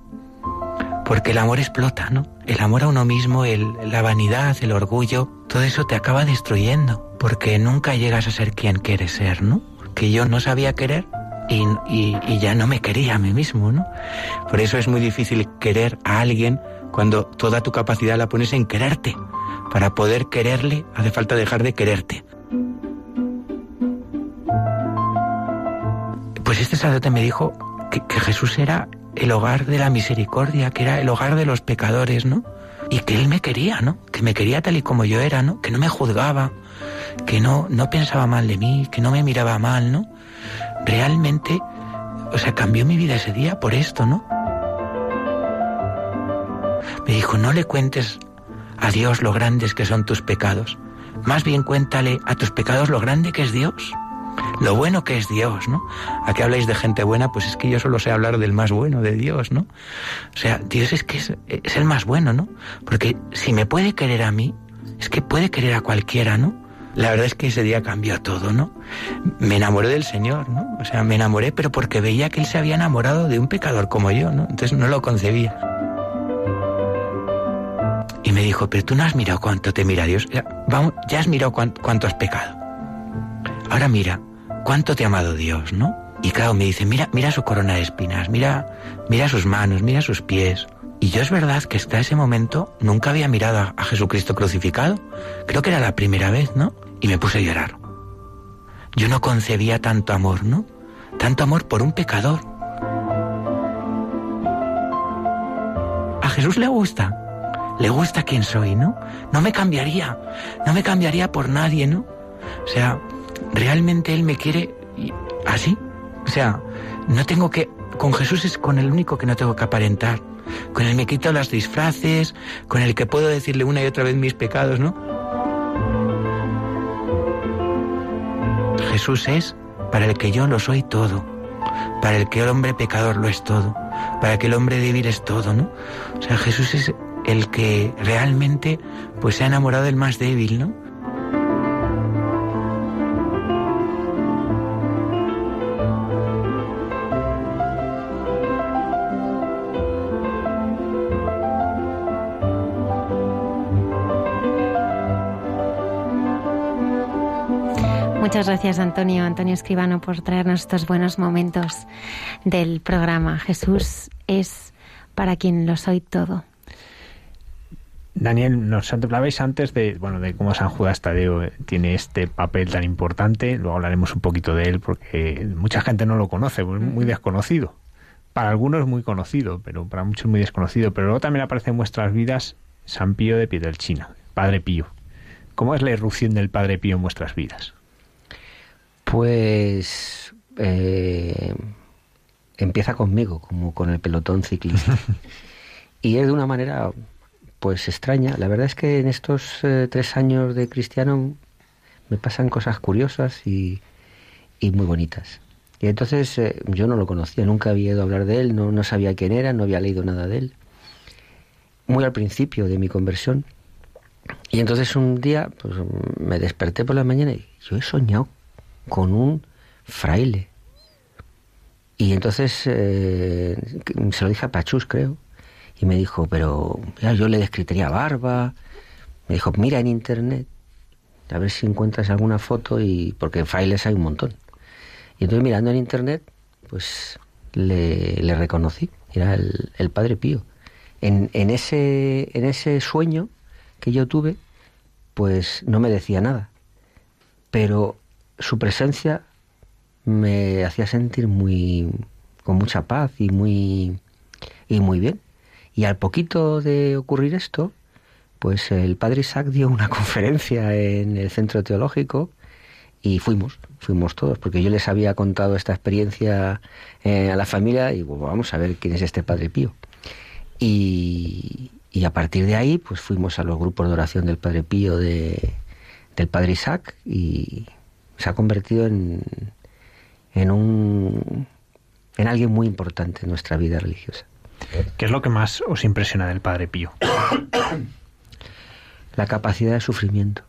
Porque el amor explota, ¿no? El amor a uno mismo, el, la vanidad, el orgullo, todo eso te acaba destruyendo. Porque nunca llegas a ser quien quieres ser, ¿no? Que yo no sabía querer y, y, ya no me quería a mí mismo, ¿no? Por eso es muy difícil querer a alguien cuando toda tu capacidad la pones en quererte. Para poder quererle hace falta dejar de quererte. Pues este sacerdote me dijo que, Jesús era el hogar de la misericordia, que era el hogar de los pecadores, ¿no? Y que él me quería, ¿no? Que me quería tal y como yo era, ¿no? Que no me juzgaba, que no, no pensaba mal de mí, que no me miraba mal, ¿no? Realmente, o sea, cambió mi vida ese día por esto, ¿no? Me dijo, no le cuentes a Dios lo grandes que son tus pecados. Más bien cuéntale a tus pecados lo grande que es Dios. Lo bueno que es Dios, ¿no? ¿A qué habláis de gente buena? Pues es que yo solo sé hablar del más bueno, de Dios, ¿no? O sea, Dios es que es, el más bueno, ¿no? Porque si me puede querer a mí, es que puede querer a cualquiera, ¿no? La verdad es que ese día cambió todo, ¿no? Me enamoré del Señor, ¿no? O sea, me enamoré, pero porque veía que Él se había enamorado de un pecador como yo, ¿no? Entonces no lo concebía. Y me dijo, pero tú no has mirado cuánto te mira Dios. Ya, vamos, ya has mirado cuánto has pecado. Ahora mira, cuánto te ha amado Dios, ¿no? Y claro, me dice, mira, mira su corona de espinas, mira, mira sus manos, mira sus pies. Y yo es verdad que hasta ese momento nunca había mirado a, a Jesucristo crucificado. Creo que era la primera vez, ¿no? Y me puse a llorar. Yo no concebía tanto amor, ¿no? Tanto amor por un pecador. A Jesús le gusta. Le gusta quién soy, ¿no? No me cambiaría. No me cambiaría por nadie, ¿no? O sea, realmente Él me quiere así. O sea, no tengo que... Con Jesús es con el único que no tengo que aparentar. Con Él me quito las disfraces, con el que puedo decirle una y otra vez mis pecados, ¿no? Jesús es para el que yo lo soy todo, para el que el hombre pecador lo es todo, para que el hombre débil es todo, ¿no? O sea, Jesús es el que realmente pues se ha enamorado del más débil, ¿no? Muchas gracias, Antonio, Antonio Escribano, por traernos estos buenos momentos del programa. Jesús es para quien lo soy todo. Daniel, nos hablabais antes de, bueno, de cómo San Judas Tadeo tiene este papel tan importante. Luego hablaremos un poquito de él porque mucha gente no lo conoce, es muy desconocido. Para algunos muy conocido, pero para muchos muy desconocido. Pero luego también aparece en vuestras vidas San Pío de Pietrelcina, Padre Pío. ¿Cómo es la irrupción del Padre Pío en vuestras vidas? Pues eh, empieza conmigo, como con el pelotón ciclista. y es de una manera pues extraña. La verdad es que en estos eh, tres años de cristiano me pasan cosas curiosas y, y muy bonitas. Y entonces eh, yo no lo conocía, nunca había ido a hablar de él, no, no sabía quién era, no había leído nada de él. Muy al principio de mi conversión. Y entonces un día pues, me desperté por la mañana y yo he soñado con un fraile. Y entonces eh, se lo dije a Pachus, creo, y me dijo, pero ya, yo le describiría barba. Me dijo, mira en internet, a ver si encuentras alguna foto, y porque frailes hay un montón. Y entonces mirando en internet, pues le, le reconocí, era el, el Padre Pío. En, en, ese, en ese sueño que yo tuve, pues no me decía nada. Pero su presencia me hacía sentir muy con mucha paz y muy y muy bien. Y al poquito de ocurrir esto, pues el padre Isaac dio una conferencia en el centro teológico y fuimos, fuimos todos, porque yo les había contado esta experiencia eh, a la familia y vamos a ver quién es este padre Pío. Y, y, a partir de ahí, pues fuimos a los grupos de oración del padre Pío de, del padre Isaac y se ha convertido en, en un en alguien muy importante en nuestra vida religiosa. ¿Qué es lo que más os impresiona del Padre Pío? La capacidad de sufrimiento.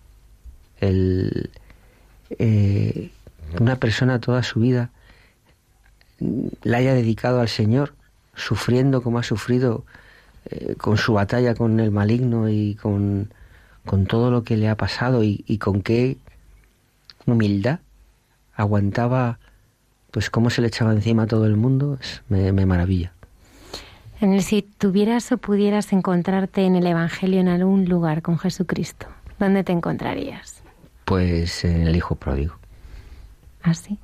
El, eh, una persona toda su vida la haya dedicado al Señor, sufriendo como ha sufrido, eh, con su batalla con el maligno y con, con todo lo que le ha pasado y, y con qué humildad aguantaba pues cómo se le echaba encima a todo el mundo, es- me, me maravilla. En el si tuvieras o pudieras encontrarte en el Evangelio en algún lugar con Jesucristo, ¿dónde te encontrarías? Pues en el hijo pródigo. ¿Así?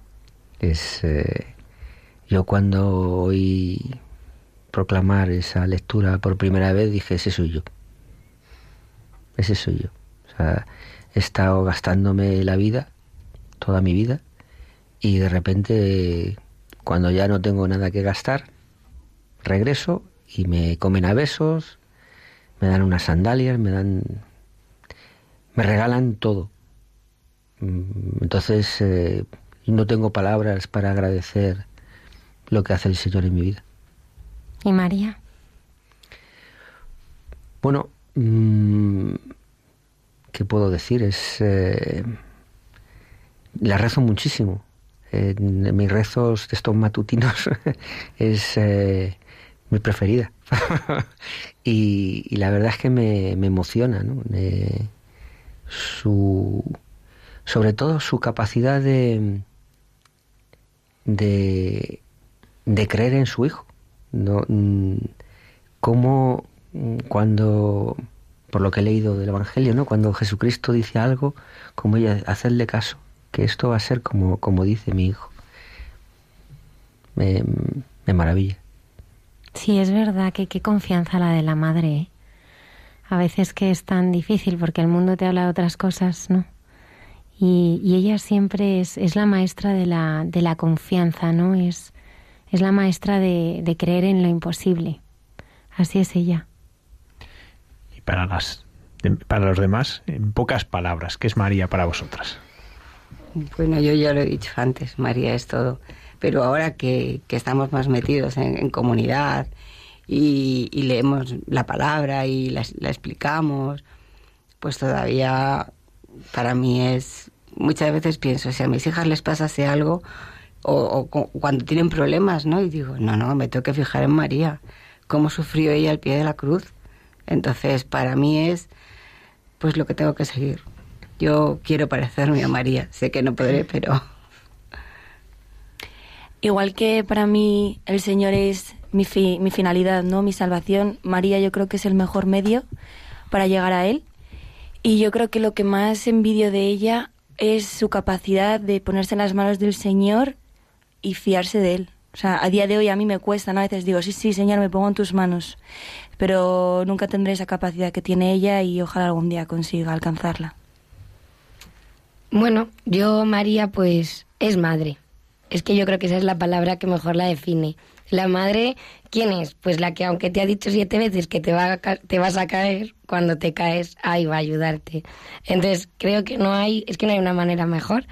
Es eh, yo cuando oí proclamar esa lectura por primera vez dije ese soy yo. Ese soy yo. O sea, he estado gastándome la vida, toda mi vida, y de repente cuando ya no tengo nada que gastar, regreso y me comen a besos, me dan unas sandalias, me dan me regalan todo. Mm, Entonces, eh, no tengo palabras para agradecer lo que hace el Señor en mi vida. ¿Y María? Bueno, mm, ¿qué puedo decir? Es eh, la rezo muchísimo. En mis rezos de estos matutinos es eh, mi preferida. y, la verdad es que me, me emociona, ¿no? Eh, su, sobre todo su capacidad de, de, creer en su hijo. No, mm, cómo mm, cuando, por lo que he leído del Evangelio, ¿no? cuando Jesucristo dice algo, como ella, hacerle caso, que esto va a ser como, como dice mi hijo. Me, me maravilla. Sí, es verdad que qué confianza la de la madre. ¿eh? A veces que es tan difícil porque el mundo te habla de otras cosas, ¿no? Y, y ella siempre es, es la maestra de la, de la confianza, ¿no? Es, es la maestra de, de creer en lo imposible. Así es ella. Y para, las, para los demás, en pocas palabras, ¿qué es María para vosotras? Bueno, yo ya lo he dicho antes, María es todo. Pero ahora que, que estamos más metidos en, comunidad y, leemos la palabra y la, explicamos, pues todavía para mí es... Muchas veces pienso, si a mis hijas les pasase algo o, o cu- cuando tienen problemas, ¿no? Y digo, no, no, me tengo que fijar en María, cómo sufrió ella al pie de la cruz. Entonces, para mí es pues lo que tengo que seguir. Yo quiero parecerme a María, sé que no podré, pero Igual que para mí el Señor es mi, fi- mi finalidad, ¿no? Mi salvación, María yo creo que es el mejor medio para llegar a Él. Y yo creo que lo que más envidio de ella es su capacidad de ponerse en las manos del Señor y fiarse de Él. O sea, a día de hoy a mí me cuesta, ¿no? A veces digo, sí, sí, Señor, me pongo en tus manos. Pero nunca tendré esa capacidad que tiene ella y ojalá algún día consiga alcanzarla. Bueno, yo, María, pues es madre. Es que yo creo que esa es la palabra que mejor la define. La madre, ¿quién es? Pues la que aunque te ha dicho siete veces que te, va a te vas a caer, cuando te caes, ahí va a ayudarte. Entonces, creo que no hay, es que no hay una manera mejor.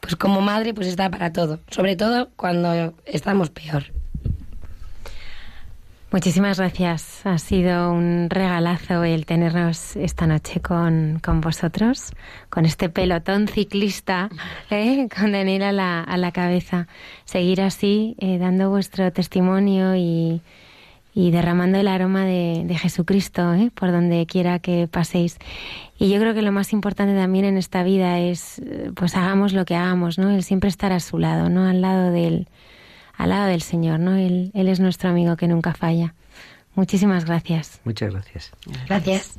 Pues como madre, pues está para todo. Sobre todo cuando estamos peor. Muchísimas gracias. Ha sido un regalazo el tenernos esta noche con, con vosotros, con este pelotón ciclista, ¿eh? con Daniel a la, a la cabeza. Seguir así, eh, dando vuestro testimonio y, y derramando el aroma de, de Jesucristo ¿eh? por donde quiera que paséis. Y yo creo que lo más importante también en esta vida es, eh, pues hagamos lo que hagamos, ¿no? El siempre estar a su lado, ¿no? Al lado del al lado del Señor, ¿no? Él, él es nuestro amigo que nunca falla. Muchísimas gracias. Muchas gracias. Gracias.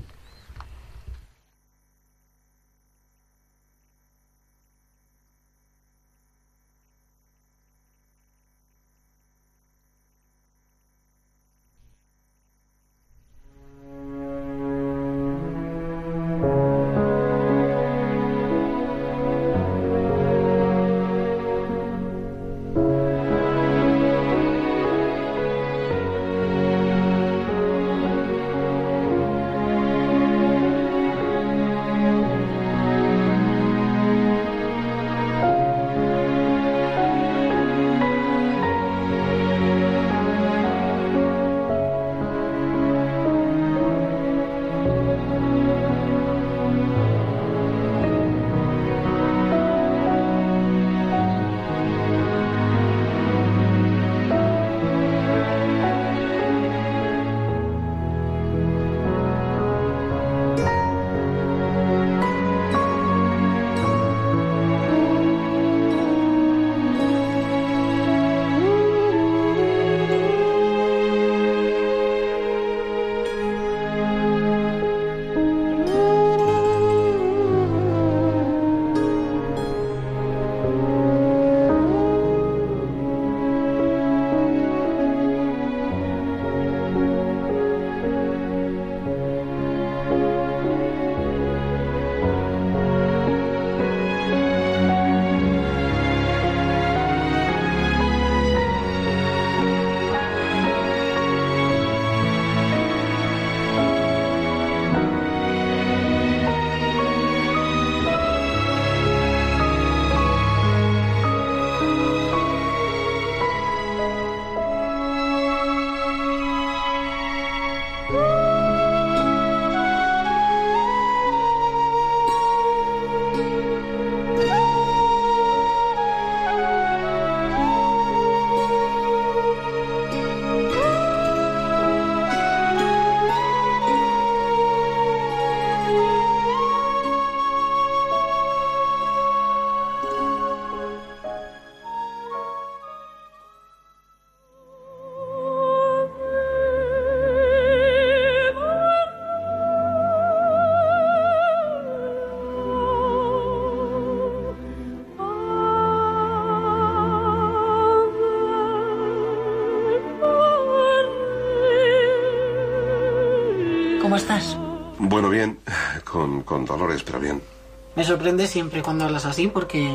Sorprende siempre cuando hablas así porque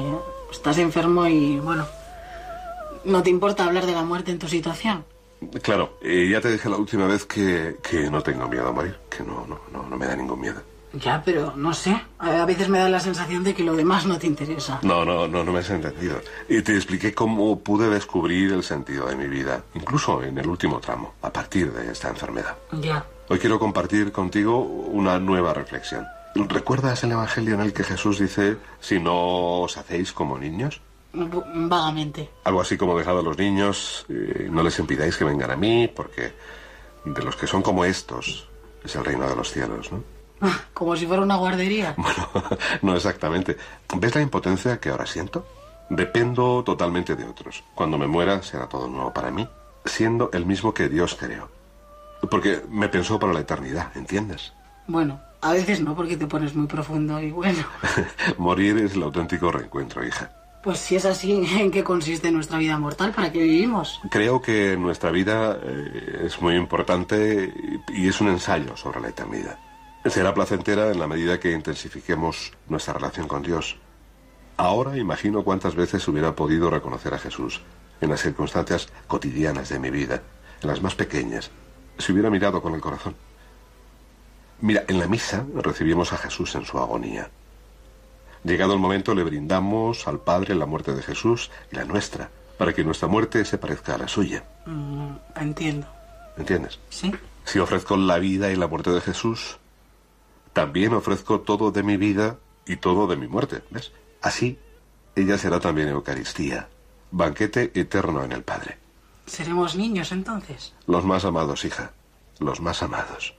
estás enfermo y, bueno, no te importa hablar de la muerte en tu situación. Claro, eh, ya te dije la última vez que, que no tengo miedo a morir, que no, no, no, no me da ningún miedo. Ya, pero no sé. A veces me da la sensación de que lo demás no te interesa. No, no, no, no me has entendido. Y te expliqué cómo pude descubrir el sentido de mi vida, incluso en el último tramo, a partir de esta enfermedad. Ya. Hoy quiero compartir contigo una nueva reflexión. ¿Recuerdas el Evangelio en el que Jesús dice, si no os hacéis como niños? Vagamente. Algo así como dejad a los niños, eh, no les impidáis que vengan a mí, porque de los que son como estos es el reino de los cielos, ¿no? Como si fuera una guardería. no exactamente. ¿Ves la impotencia que ahora siento? Dependo totalmente de otros. Cuando me muera será todo nuevo para mí, siendo el mismo que Dios creó. Porque me pensó para la eternidad, ¿entiendes? Bueno, a veces no, porque te pones muy profundo y bueno. Morir es el auténtico reencuentro, hija. Pues si es así, ¿en qué consiste nuestra vida mortal? ¿Para qué vivimos? Creo que nuestra vida eh, es muy importante y y es un ensayo sobre la eternidad. Será placentera en la medida que intensifiquemos nuestra relación con Dios. Ahora imagino cuántas veces hubiera podido reconocer a Jesús en las circunstancias cotidianas de mi vida, en las más pequeñas, si hubiera mirado con el corazón. Mira, en la misa recibimos a Jesús en su agonía. Llegado el momento le brindamos al Padre la muerte de Jesús y la nuestra, para que nuestra muerte se parezca a la suya. Mm, entiendo. ¿Entiendes? Sí. Si ofrezco la vida y la muerte de Jesús, también ofrezco todo de mi vida y todo de mi muerte. ¿Ves? Así, ella será también Eucaristía, banquete eterno en el Padre. ¿Seremos niños entonces? Los más amados, hija, los más amados.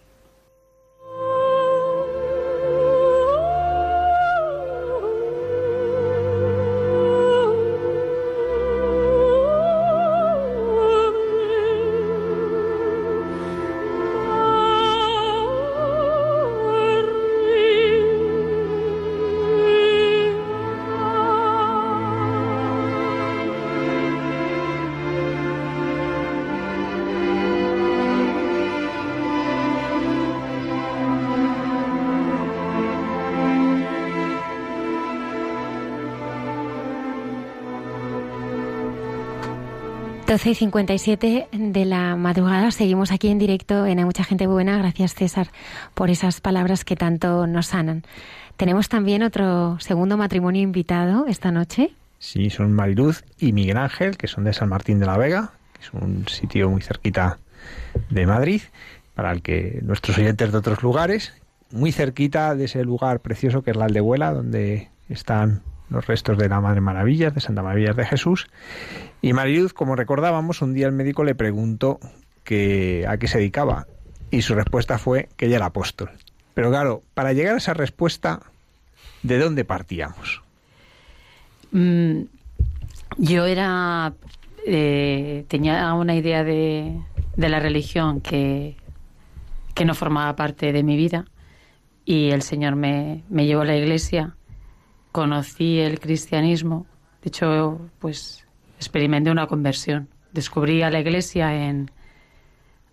Y 57 de la madrugada. Seguimos aquí en directo en Hay Mucha Gente Buena. Gracias, César, por esas palabras que tanto nos sanan. Tenemos también otro segundo matrimonio invitado esta noche. Sí, son Mariluz y Miguel Ángel, que son de San Martín de la Vega, que es un sitio muy cerquita de Madrid, para el que nuestros oyentes de otros lugares, muy cerquita de ese lugar precioso que es la Aldehuela, donde están los restos de la Madre Maravillas, de Santa Maravillas de Jesús. Y Mariluz, como recordábamos, un día el médico le preguntó que, a qué se dedicaba y su respuesta fue que ella era apóstol. Pero claro, para llegar a esa respuesta, ¿de dónde partíamos? Mm, yo era. eh, tenía una idea de, de la religión que, que no formaba parte de mi vida y el Señor me, me llevó a la iglesia. Conocí el cristianismo. De hecho, pues experimenté una conversión. Descubrí a la iglesia en,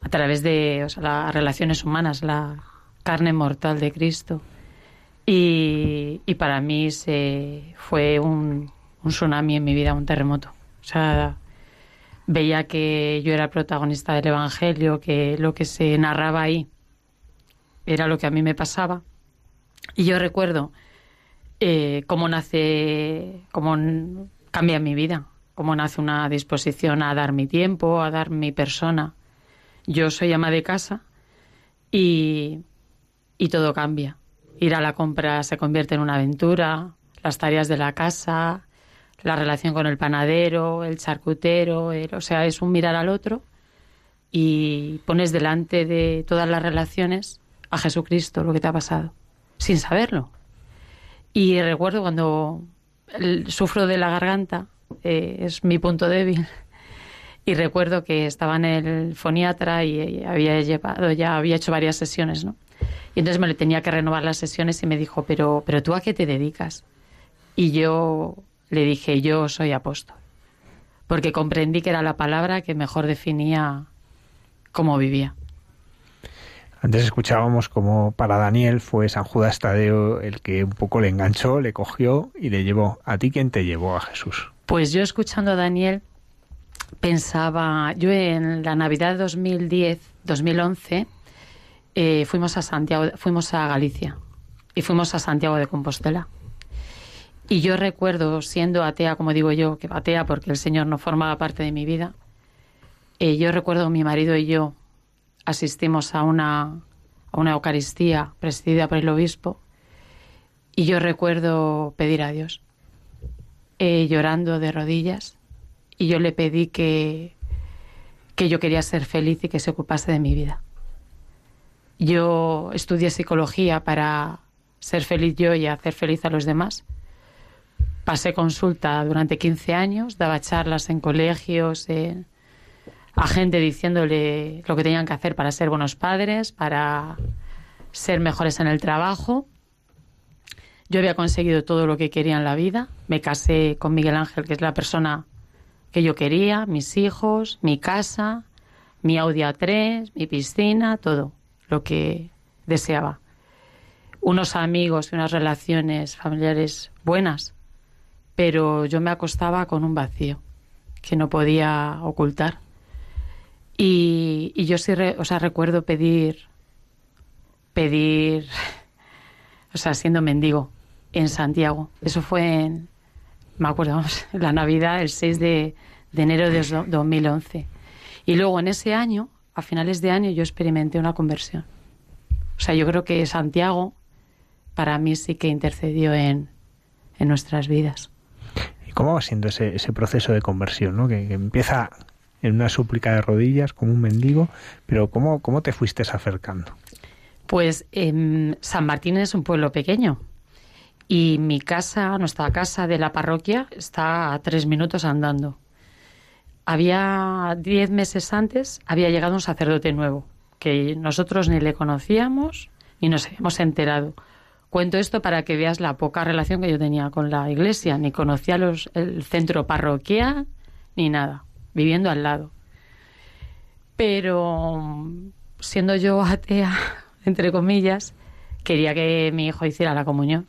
a través de las relaciones humanas, la carne mortal de Cristo. Y, para mí fue un, un tsunami en mi vida, un terremoto. O sea, veía que yo era protagonista del Evangelio, que lo que se narraba ahí era lo que a mí me pasaba. Y yo recuerdo eh, cómo nace, cómo cambia mi vida, cómo nace una disposición a dar mi tiempo, a dar mi persona. Yo soy ama de casa y, y todo cambia. Ir a la compra se convierte en una aventura, las tareas de la casa, la relación con el panadero, el charcutero, o sea, es un mirar al otro y pones delante de todas las relaciones a Jesucristo lo que te ha pasado, sin saberlo. Y recuerdo cuando sufro de la garganta, eh, es mi punto débil. Y recuerdo que estaba en el foniatra y eh, había llevado ya, había hecho varias sesiones, ¿no? Y entonces me le tenía que renovar las sesiones y me dijo, pero, pero tú a qué te dedicas? Y yo le dije, yo soy apóstol. Porque comprendí que era la palabra que mejor definía cómo vivía. Antes escuchábamos como para Daniel fue San Judas Tadeo el que un poco le enganchó, le cogió y le llevó. ¿A ti quién te llevó a Jesús? Pues yo escuchando a Daniel pensaba, yo en la Navidad de 2010, 2011, eh, fuimos a Santiago, fuimos a Galicia y fuimos a Santiago de Compostela. Y yo recuerdo, siendo atea, como digo yo, que atea porque el Señor no formaba parte de mi vida, eh, yo recuerdo mi marido y yo asistimos a una, a una Eucaristía presidida por el obispo y yo recuerdo pedir a Dios, eh, llorando de rodillas, y yo le pedí que, que yo quería ser feliz y que se ocupase de mi vida. Yo estudié psicología para ser feliz yo y hacer feliz a los demás. Pasé consulta durante 15 años, daba charlas en colegios, a gente diciéndole lo que tenían que hacer para ser buenos padres, para ser mejores en el trabajo. Yo había conseguido todo lo que quería en la vida. Me casé con Miguel Ángel, que es la persona que yo quería, mis hijos, mi casa, mi Audi A3, mi piscina, todo lo que deseaba. Unos amigos y unas relaciones familiares buenas, pero yo me acostaba con un vacío que no podía ocultar. Y, yo sí, o sea, recuerdo pedir, pedir, o sea, siendo mendigo en Santiago. Eso fue en, me acuerdo, vamos, la Navidad, el 6 de, enero de 2011. Y luego en ese año, a finales de año, yo experimenté una conversión. O sea, yo creo que Santiago para mí sí que intercedió en, en nuestras vidas. ¿Y cómo va siendo ese, ese proceso de conversión? ¿no? Que, empieza en una súplica de rodillas, como un mendigo, pero ¿cómo, cómo te fuiste acercando? Pues em, San Martín es un pueblo pequeño, y mi casa, nuestra casa de la parroquia, está a tres minutos andando. Había diez meses antes, había llegado un sacerdote nuevo, que nosotros ni le conocíamos ni nos habíamos enterado. Cuento esto para que veas la poca relación que yo tenía con la iglesia, ni conocía los, el centro parroquial ni nada, viviendo al lado. Pero siendo yo atea, entre comillas, quería que mi hijo hiciera la comunión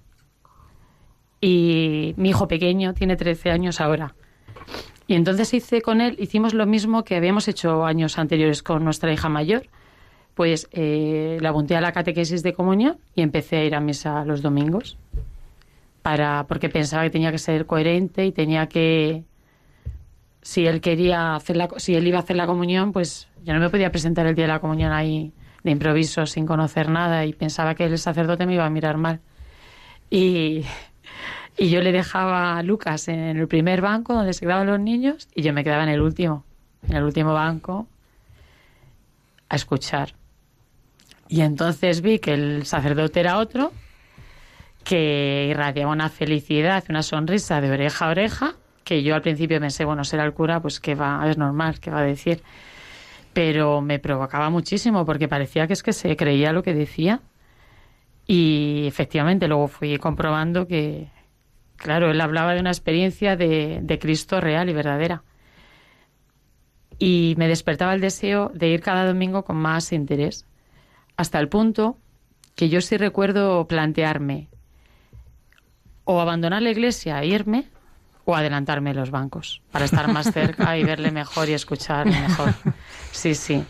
y mi hijo pequeño tiene 13 años ahora. Y entonces hice con él, hicimos lo mismo que habíamos hecho años anteriores con nuestra hija mayor. Pues eh, la apunté a la catequesis de comunión y empecé a ir a misa los domingos. Para, porque pensaba que tenía que ser coherente y tenía que. Si él quería hacer la, si él iba a hacer la comunión, pues yo no me podía presentar el día de la comunión ahí de improviso, sin conocer nada, y pensaba que el sacerdote me iba a mirar mal. Y y yo le dejaba a Lucas en el primer banco donde se quedaban los niños y yo me quedaba en el último, en el último banco, a escuchar. Y entonces vi que el sacerdote era otro, que irradiaba una felicidad, una sonrisa de oreja a oreja, que yo al principio pensé, bueno, será el cura, pues que va, es normal, que va a decir. Pero me provocaba muchísimo porque parecía que es que se creía lo que decía. Y efectivamente luego fui comprobando que, Claro, él hablaba de una experiencia de, Cristo real y verdadera. Y me despertaba el deseo de ir cada domingo con más interés, hasta el punto que yo sí recuerdo plantearme o abandonar la iglesia e irme o adelantarme los bancos para estar más cerca y verle mejor y escuchar mejor. Sí, sí.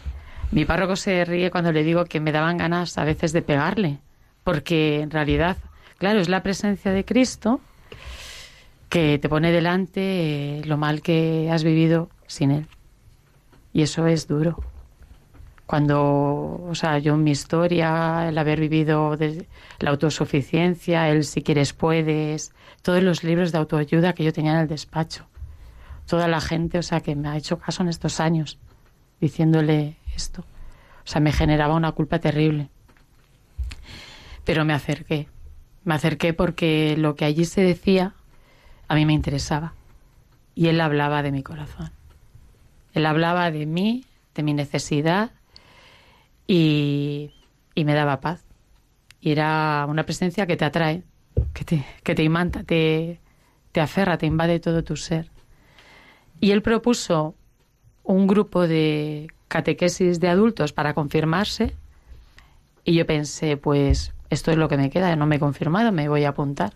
Mi párroco se ríe cuando le digo que me daban ganas a veces de pegarle, porque en realidad, claro, es la presencia de Cristo que te pone delante eh, lo mal que has vivido sin él. Y eso es duro. Cuando, o sea, yo en mi historia, el haber vivido de la autosuficiencia, el si quieres puedes, todos los libros de autoayuda que yo tenía en el despacho, toda la gente, o sea, que me ha hecho caso en estos años, diciéndole esto. O sea, me generaba una culpa terrible. Pero me acerqué. Me acerqué porque lo que allí se decía a mí me interesaba. Y él hablaba de mi corazón. Él hablaba de mí, de mi necesidad y, me daba paz. Y era una presencia que te atrae, que te, imanta, te, te aferra, te invade todo tu ser. Y él propuso un grupo de catequesis de adultos para confirmarse Y yo pensé, pues esto es lo que me queda, no me he confirmado, me voy a apuntar.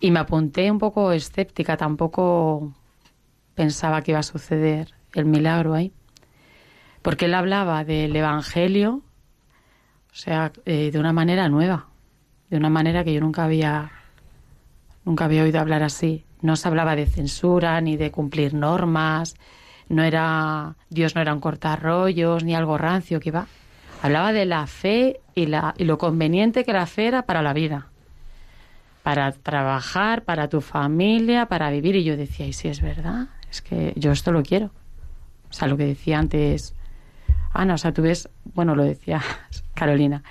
Y me apunté un poco escéptica, tampoco pensaba que iba a suceder el milagro ahí. Porque él hablaba del Evangelio, o sea, eh, de una manera nueva, de una manera que yo nunca había, nunca había oído hablar así. No se hablaba de censura ni de cumplir normas, no era Dios no era un cortarrollos ni algo rancio que va. Hablaba de la fe y, la, y lo conveniente que la fe era para la vida, para trabajar, para tu familia, para vivir. Y yo decía, y si es verdad, es que yo esto lo quiero. O sea, lo que decía antes Ana, o sea, tú ves, bueno, lo decía Carolina,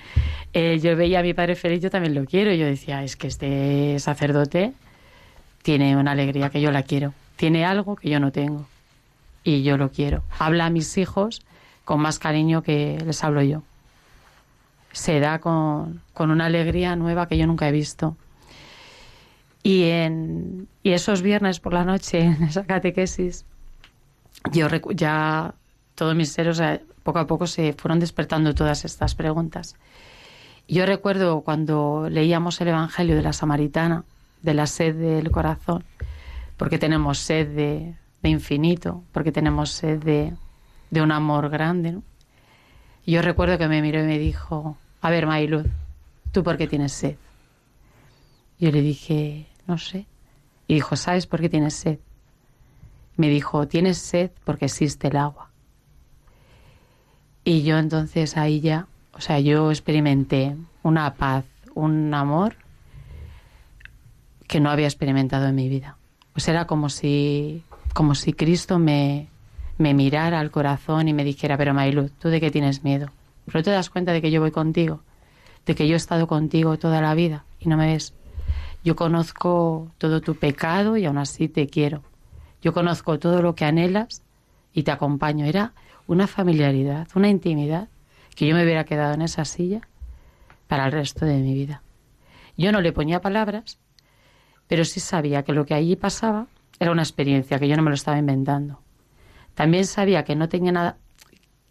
eh, yo veía a mi padre feliz, yo también lo quiero. Yo decía, es que este sacerdote tiene una alegría que yo la quiero, tiene algo que yo no tengo y yo lo quiero. Habla a mis hijos con más cariño que les hablo yo. Se da con, con una alegría nueva que yo nunca he visto. Y, en, y esos viernes por la noche, en esa catequesis, yo ya todo mi ser, o sea, poco a poco se fueron despertando todas estas preguntas. Yo recuerdo cuando leíamos el Evangelio de la Samaritana, de la sed del corazón, porque tenemos sed de, infinito, porque tenemos sed de, de un amor grande. ¿no? yo recuerdo que me miró y me dijo, a ver, Mayluz, ¿tú por qué tienes sed? Yo le dije, no sé. Y dijo, ¿sabes por qué tienes sed? Me dijo, tienes sed porque existe el agua. Y yo entonces ahí ya, o sea, yo experimenté una paz, un amor que no había experimentado en mi vida. Pues era como si, como si Cristo me, me mirara al corazón y me dijera, pero Mailu, ¿tú de qué tienes miedo? Pero te das cuenta de que yo voy contigo, de que yo he estado contigo toda la vida y no me ves. Yo conozco todo tu pecado y aún así te quiero. Yo conozco todo lo que anhelas y te acompaño. Era una familiaridad, una intimidad, que yo me hubiera quedado en esa silla para el resto de mi vida. Yo no le ponía palabras, pero sí sabía que lo que allí pasaba era una experiencia, que yo no me lo estaba inventando. También sabía que no tenía nada,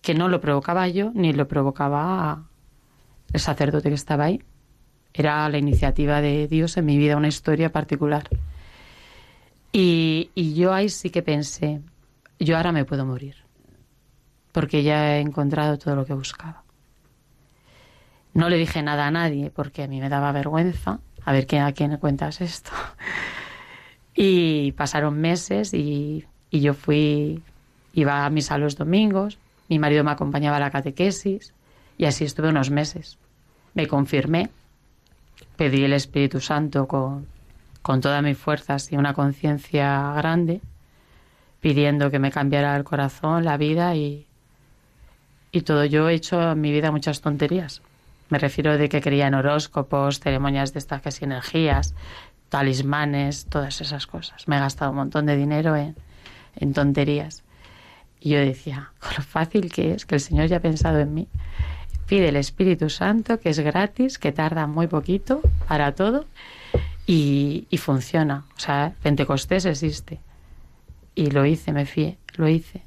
que no lo provocaba yo, ni lo provocaba el sacerdote que estaba ahí. Era la iniciativa de Dios en mi vida, una historia particular. Y, y yo ahí sí que pensé, yo ahora me puedo morir porque ya he encontrado todo lo que buscaba. No le dije nada a nadie porque a mí me daba vergüenza. A ver a quién cuentas esto. Y pasaron meses y, y yo fui, iba a misa los domingos, mi marido me acompañaba a la catequesis y así estuve unos meses. Me confirmé, pedí el Espíritu Santo con, con todas mis fuerzas y una conciencia grande, pidiendo que me cambiara el corazón, la vida y, y todo. Yo he hecho en mi vida muchas tonterías. Me refiero de que creía en horóscopos, ceremonias de estas que energías, talismanes, todas esas cosas. Me he gastado un montón de dinero en, en tonterías. Y yo decía, con lo fácil que es, que el Señor ya ha pensado en mí. Pide el Espíritu Santo, que es gratis, que tarda muy poquito para todo, y, y funciona. O sea, Pentecostés existe. Y lo hice, me fié, lo hice.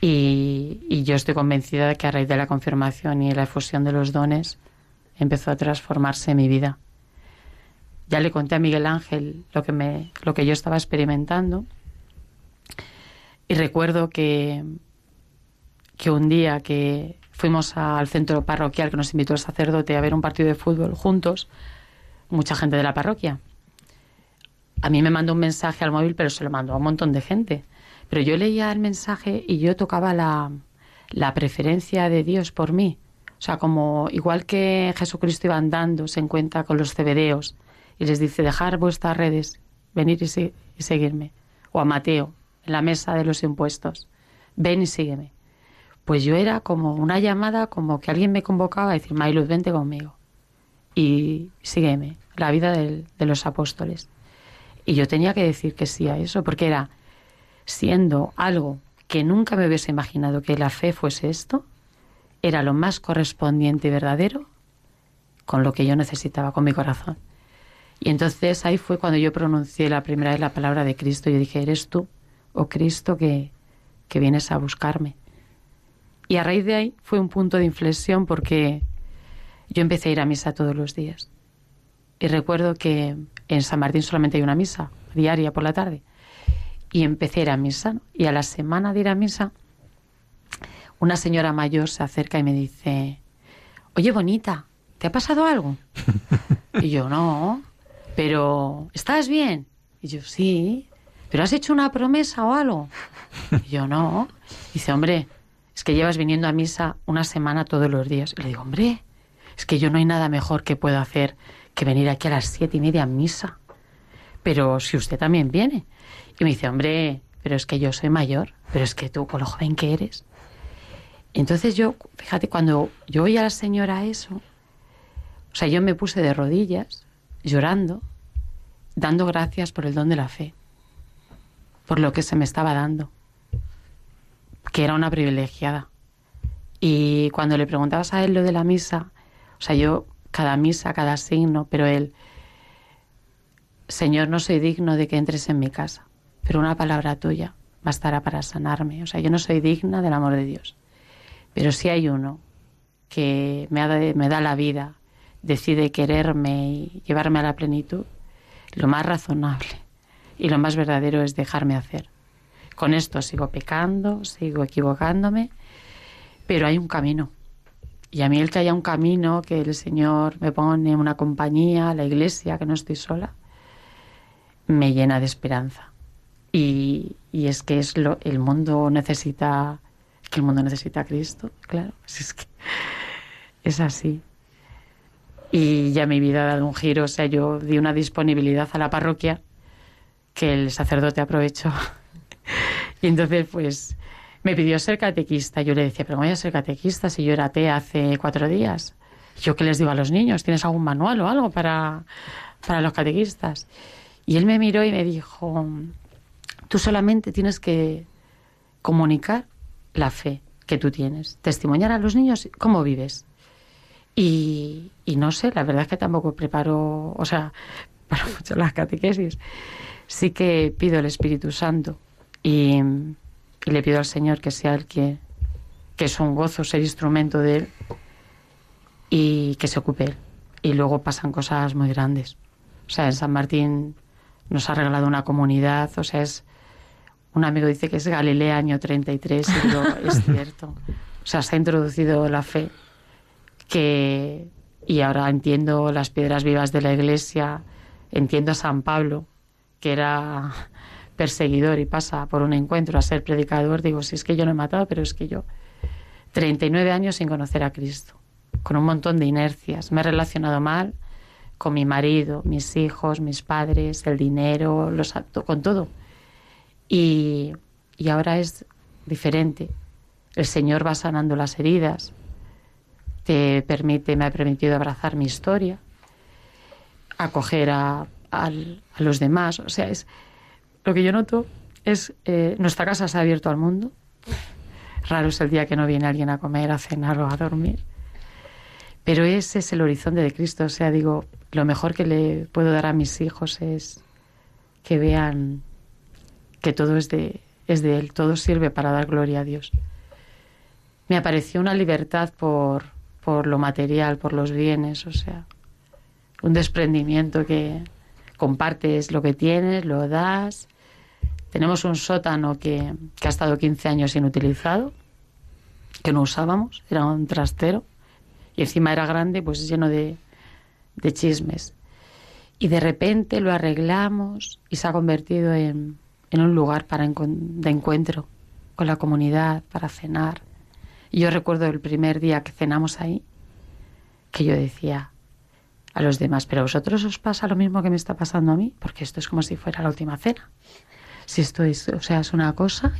Y, yo estoy convencida de que a raíz de la confirmación y la efusión de los dones empezó a transformarse mi vida. Ya le conté a Miguel Ángel lo que, me, lo que yo estaba experimentando y recuerdo que, que un día que fuimos al centro parroquial que nos invitó el sacerdote a ver un partido de fútbol juntos, mucha gente de la parroquia. A mí me mandó un mensaje al móvil, pero se lo mandó a un montón de gente. Pero yo leía el mensaje y yo tocaba la, la preferencia de Dios por mí. O sea, como igual que Jesucristo iba andando, se encuentra con los cebedeos y les dice, dejar vuestras redes, venir y, seguirme. O a Mateo, en la mesa de los impuestos, ven y sígueme. Pues yo era como una llamada, como que alguien me convocaba a decir, Mayluz, vente conmigo y sígueme, la vida de los apóstoles. Y yo tenía que decir que sí a eso, porque era siendo algo que nunca me hubiese imaginado que la fe fuese esto, era lo más correspondiente y verdadero con lo que yo necesitaba, con mi corazón. Y entonces ahí fue cuando yo pronuncié la primera vez la palabra de Cristo. Yo dije, eres tú, oh Cristo, que, que vienes a buscarme. Y a raíz de ahí fue un punto de inflexión porque yo empecé a ir a misa todos los días. Y recuerdo que en San Martín solamente hay una misa diaria por la tarde. Y empecé a ir a misa. Y a la semana de ir a misa, una señora mayor se acerca y me dice, oye, bonita, ¿te ha pasado algo? y yo, no, pero ¿estás bien? Y yo, sí, pero ¿has hecho una promesa o algo? Y yo, no. dice, hombre, es que llevas viniendo a misa una semana todos los días. Y le digo, hombre, es que yo no hay nada mejor que puedo hacer que venir aquí a las siete y media a misa. Pero si usted también viene. Y me dice, hombre, pero es que yo soy mayor, pero es que tú, con lo joven que eres. Entonces yo, fíjate, cuando yo oí a la señora eso, o sea, yo me puse de rodillas, llorando, dando gracias por el don de la fe, por lo que se me estaba dando, que era una privilegiada. Y cuando le preguntabas a él lo de la misa, o sea, yo cada misa, cada signo, pero él, Señor, no soy digno de que entres en mi casa, pero una palabra tuya bastará para sanarme. O sea, yo no soy digna del amor de Dios. Pero si hay uno que me, me da la vida, decide quererme y llevarme a la plenitud, lo más razonable y lo más verdadero es dejarme hacer. Con esto sigo pecando, sigo equivocándome, pero hay un camino. Y a mí el que haya un camino, que el Señor me pone una compañía, la iglesia, que no estoy sola, me llena de esperanza. Y, y es que es lo, el mundo necesita que el mundo necesita a Cristo, claro, es que es así. Y ya mi vida ha dado un giro, o sea, yo di una disponibilidad a la parroquia que el sacerdote aprovechó. y entonces, pues, me pidió ser catequista. Yo le decía, pero voy a ser catequista si yo era atea hace cuatro días. ¿Yo qué les digo a los niños? ¿Tienes algún manual o algo para, para los catequistas? Y él me miró y me dijo, tú solamente tienes que comunicar la fe que tú tienes, testimoniar a los niños cómo vives. Y, no sé, la verdad es que tampoco preparo, o sea, para mucho las catequesis. Sí que pido el Espíritu Santo y, le pido al Señor que sea el que, que es un gozo ser instrumento de Él y que se ocupe Él. Y luego pasan cosas muy grandes. O sea, en San Martín nos ha regalado una comunidad, o sea, es un amigo dice que es Galilea año 33 y es cierto. O sea, se ha introducido la fe que y ahora entiendo las piedras vivas de la iglesia, entiendo a San Pablo, que era perseguidor y pasa por un encuentro a ser predicador, digo, si es que yo no he matado, pero es que yo 39 años sin conocer a Cristo, con un montón de inercias, me he relacionado mal con mi marido, mis hijos, mis padres, el dinero, los con todo. Y, ahora es diferente. El Señor va sanando las heridas, te permite, me ha permitido abrazar mi historia, acoger a, los demás. O sea, es lo que yo noto es eh, nuestra casa se ha abierto al mundo. Raro es el día que no viene alguien a comer, a cenar o a dormir. Pero ese es el horizonte de Cristo. O sea, digo, lo mejor que le puedo dar a mis hijos es que vean que todo es de, es de Él, todo sirve para dar gloria a Dios. Me apareció una libertad por, por lo material, por los bienes, o sea, un desprendimiento que compartes lo que tienes, lo das. Tenemos un sótano que, que ha estado 15 años inutilizado, que no usábamos, era un trastero, y encima era grande, pues lleno de, de chismes. Y de repente lo arreglamos y se ha convertido en, en un lugar para de encuentro con la comunidad, para cenar. Y yo recuerdo el primer día que cenamos ahí, que yo decía a los demás, pero a vosotros os pasa lo mismo que me está pasando a mí, porque esto es como si fuera la última cena. Si esto es, o sea, es una cosa,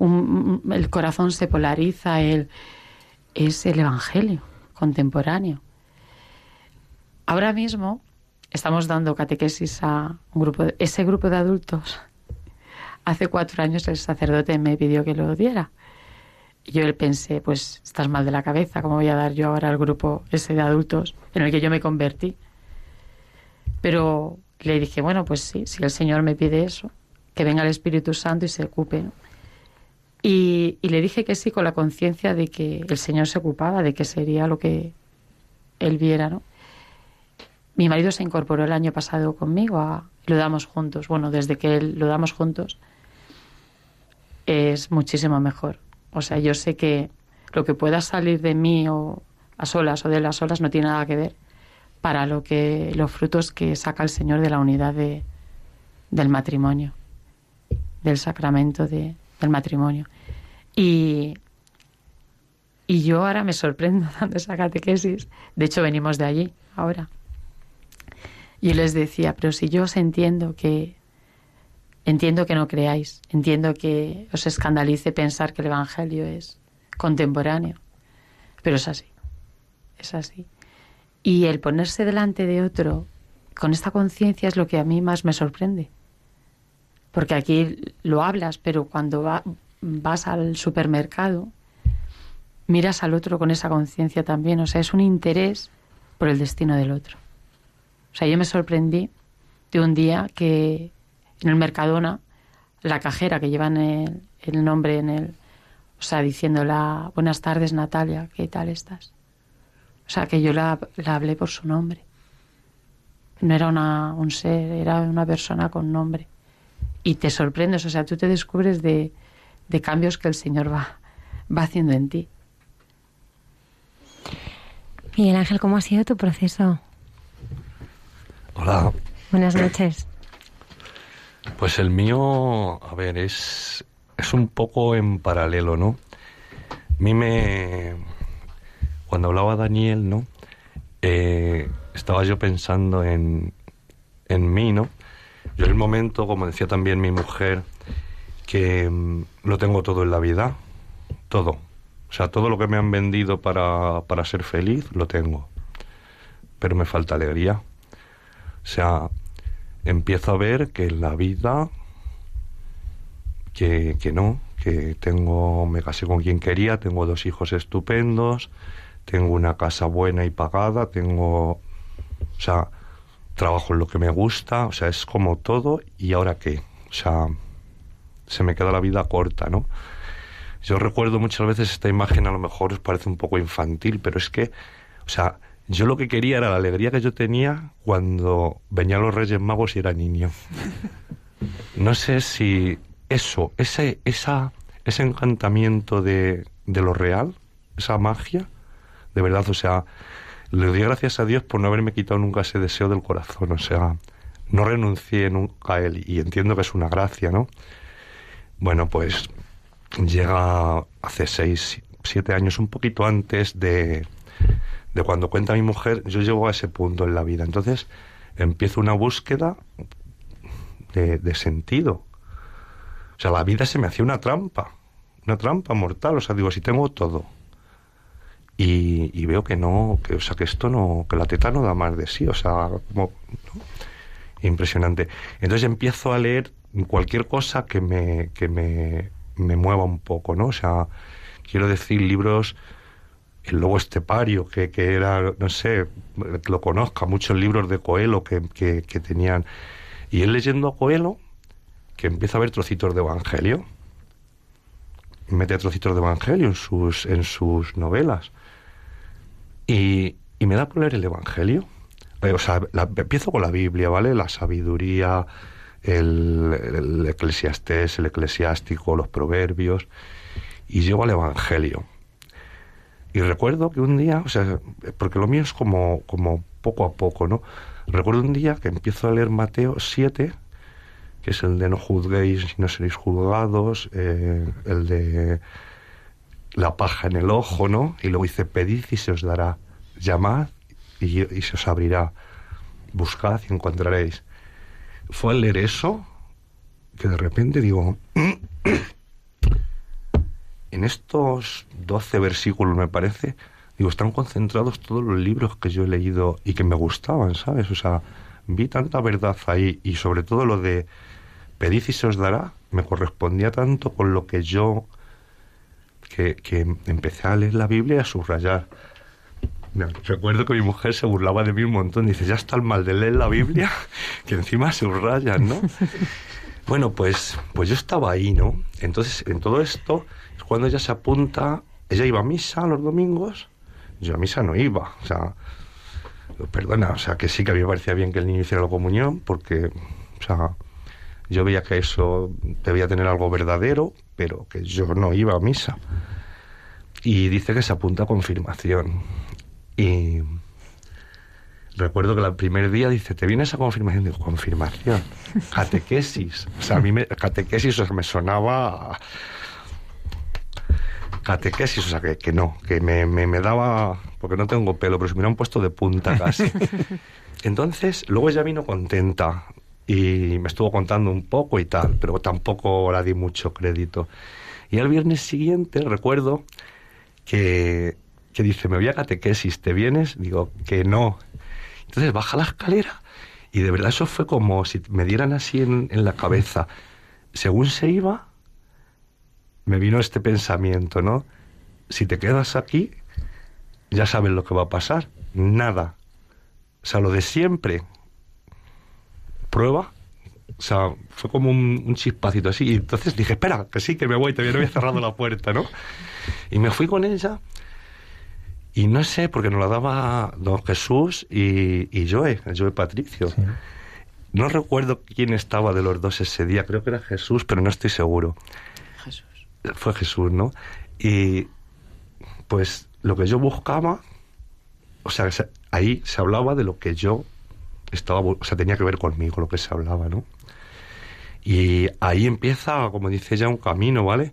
el corazón se polariza, el, es el Evangelio contemporáneo. Ahora mismo estamos dando catequesis a un grupo, ese grupo de adultos hace cuatro años el sacerdote me pidió que lo diera. Y yo pensé, pues estás mal de la cabeza, ¿cómo voy a dar yo ahora al grupo ese de adultos en el que yo me convertí? Pero le dije, bueno, pues sí, si el Señor me pide eso, que venga el Espíritu Santo y se ocupe. Y, le dije que sí con la conciencia de que el Señor se ocupaba, de que sería lo que él viera, ¿no? Mi marido se incorporó el año pasado conmigo a lo damos juntos. Bueno, desde que él lo damos juntos es muchísimo mejor. O sea, yo sé que lo que pueda salir de mí o a solas o de las solas no tiene nada que ver para lo que los frutos que saca el Señor de la unidad de, del matrimonio, del sacramento de, del matrimonio. Y, y yo ahora me sorprendo dando esa catequesis. De hecho, venimos de allí ahora. Y les decía, pero si yo os entiendo que entiendo que no creáis, entiendo que os escandalice pensar que el Evangelio es contemporáneo, pero es así, es así. Y el ponerse delante de otro con esta conciencia es lo que a mí más me sorprende. Porque aquí lo hablas, pero cuando vas al supermercado, miras al otro con esa conciencia también. O sea, es un interés por el destino del otro. O sea, yo me sorprendí de un día que en el Mercadona, la cajera que lleva el, el nombre en el, o sea, diciéndola, buenas tardes Natalia, ¿qué tal estás? O sea, que yo la, la hablé por su nombre. No era una, un ser, era una persona con nombre. Y te sorprendes, o sea, tú te descubres de, de cambios que el Señor va, va haciendo en ti. Miguel Ángel, ¿cómo ha sido tu proceso? Hola. Buenas noches. Pues el mío, a ver, es, es un poco en paralelo, ¿no? A mí me, cuando hablaba Daniel, ¿no? Eh, estaba yo pensando en, en mí, ¿no? Yo en el momento, como decía también mi mujer, que mm, lo tengo todo en la vida, todo. O sea, todo lo que me han vendido para, para ser feliz, lo tengo. Pero me falta alegría. O sea, empiezo a ver que en la vida, que, que no, que tengo, me casé con quien quería, tengo dos hijos estupendos, tengo una casa buena y pagada, tengo, o sea, trabajo en lo que me gusta, o sea, es como todo, y ahora qué, o sea, se me queda la vida corta, ¿no? Yo recuerdo muchas veces esta imagen, a lo mejor os parece un poco infantil, pero es que, o sea, yo lo que quería era la alegría que yo tenía cuando venían los Reyes Magos y era niño. No sé si eso, ese, esa, ese encantamiento de, de lo real, esa magia, de verdad, o sea, le doy gracias a Dios por no haberme quitado nunca ese deseo del corazón, o sea, no renuncié nunca a él y entiendo que es una gracia, ¿no? Bueno, pues llega hace seis, siete años, un poquito antes de, de cuando cuenta mi mujer, yo llego a ese punto en la vida. Entonces empiezo una búsqueda de, sentido. O sea, la vida se me hacía una trampa, una trampa mortal. O sea, digo, si tengo todo, y, veo que no, que, o sea, que esto no, que la teta no da más de sí, o sea, como, impresionante. Entonces empiezo a leer cualquier cosa que me, que me, me mueva un poco, ¿no? O sea, quiero decir libros, el lobo estepario, que, que era, no sé, lo conozca, muchos libros de Coelho que, que, que tenían. Y él leyendo a Coelho, que empieza a ver trocitos de Evangelio, mete trocitos de Evangelio en sus, en sus novelas. Y, y me da por leer el Evangelio. Eh, o sea, la, empiezo con la Biblia, ¿vale? La sabiduría, el, el, eclesiastés, el eclesiástico, los proverbios, y llego al Evangelio. Y recuerdo que un día, o sea, porque lo mío es como, como poco a poco, ¿no? Recuerdo un día que empiezo a leer Mateo 7, que es el de no juzguéis y no seréis juzgados, eh, el de la paja en el ojo, ¿no? Y luego dice, pedid y se os dará, llamad y, y se os abrirá, buscad y encontraréis. Fue al leer eso que de repente digo, en estos 12 versículos me parece, digo, están concentrados todos los libros que yo he leído y que me gustaban, ¿sabes? O sea, vi tanta verdad ahí y sobre todo lo de pedid y se os dará, me correspondía tanto con lo que yo que, que empecé a leer la Biblia y a subrayar. Recuerdo que mi mujer se burlaba de mí un montón. Dice, ya está el mal de leer la Biblia, que encima subrayan, ¿no? Bueno, pues, pues yo estaba ahí, ¿no? Entonces, en todo esto, es cuando ella se apunta, ella iba a misa los domingos, yo a misa no iba, o sea, perdona, o sea, que sí que a mí me parecía bien que el niño hiciera la comunión, porque, o sea, yo veía que eso debía tener algo verdadero, pero que yo no iba a misa. Y dice que se apunta a confirmación. Y recuerdo que el primer día dice, ¿te vienes a confirmación? Digo, confirmación, catequesis. O sea, a mí me, catequesis me sonaba catequesis, o sea, que, que no, que me, me, me, daba, porque no tengo pelo, pero se me hubieran puesto de punta casi. Entonces, luego ella vino contenta y me estuvo contando un poco y tal, pero tampoco la di mucho crédito. Y al viernes siguiente recuerdo que, que dice, me voy a catequesis, ¿te vienes? Digo, que no. Entonces baja la escalera y de verdad eso fue como si me dieran así en, en la cabeza. Según se iba, me vino este pensamiento, ¿no? Si te quedas aquí, ya sabes lo que va a pasar. Nada. O sea, lo de siempre. Prueba. O sea, fue como un, un chispacito así. Y entonces dije, espera, que sí, que me voy, todavía no había cerrado la puerta, ¿no? Y me fui con ella. Y no sé, porque nos la daba don Jesús y, y Joe, Joe Patricio. Sí. No recuerdo quién estaba de los dos ese día, creo que era Jesús, pero no estoy seguro. Fue Jesús, ¿no? Y pues lo que yo buscaba, o sea, ahí se hablaba de lo que yo estaba, o sea, tenía que ver conmigo lo que se hablaba, ¿no? Y ahí empieza, como dice ya, un camino, ¿vale?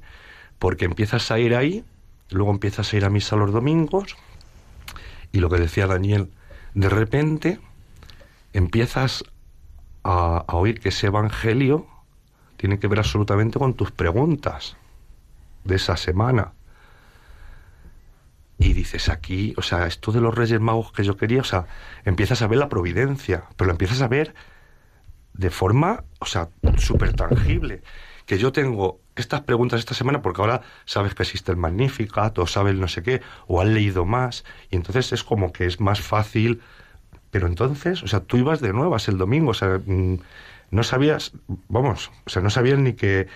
Porque empiezas a ir ahí, luego empiezas a ir a misa los domingos, y lo que decía Daniel, de repente empiezas a, a oír que ese evangelio tiene que ver absolutamente con tus preguntas de esa semana. Y dices aquí, o sea, esto de los Reyes Magos que yo quería, o sea, empiezas a ver la providencia, pero lo empiezas a ver de forma, o sea, súper tangible. Que yo tengo estas preguntas esta semana porque ahora sabes que existe el Magnificat o sabes no sé qué, o has leído más, y entonces es como que es más fácil. Pero entonces, o sea, tú ibas de nuevas el domingo, o sea, no sabías, vamos, o sea, no sabías ni que.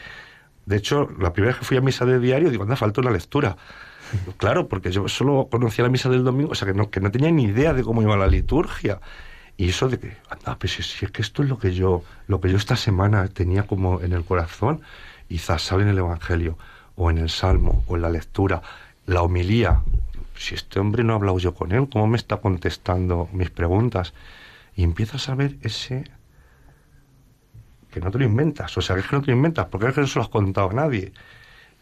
De hecho, la primera vez que fui a misa de diario, digo, anda, falta una lectura. Claro, porque yo solo conocía la misa del domingo, o sea, que no, que no tenía ni idea de cómo iba la liturgia. Y eso de que, anda, pues si, es que esto es lo que yo, lo que yo esta semana tenía como en el corazón, quizás sale en el Evangelio, o en el Salmo, o en la lectura, la homilía. Si este hombre no ha hablado yo con él, ¿cómo me está contestando mis preguntas? Y empiezas a ver ese que no te lo inventas, o sea, que es que no te lo inventas, porque es que no se lo has contado a nadie.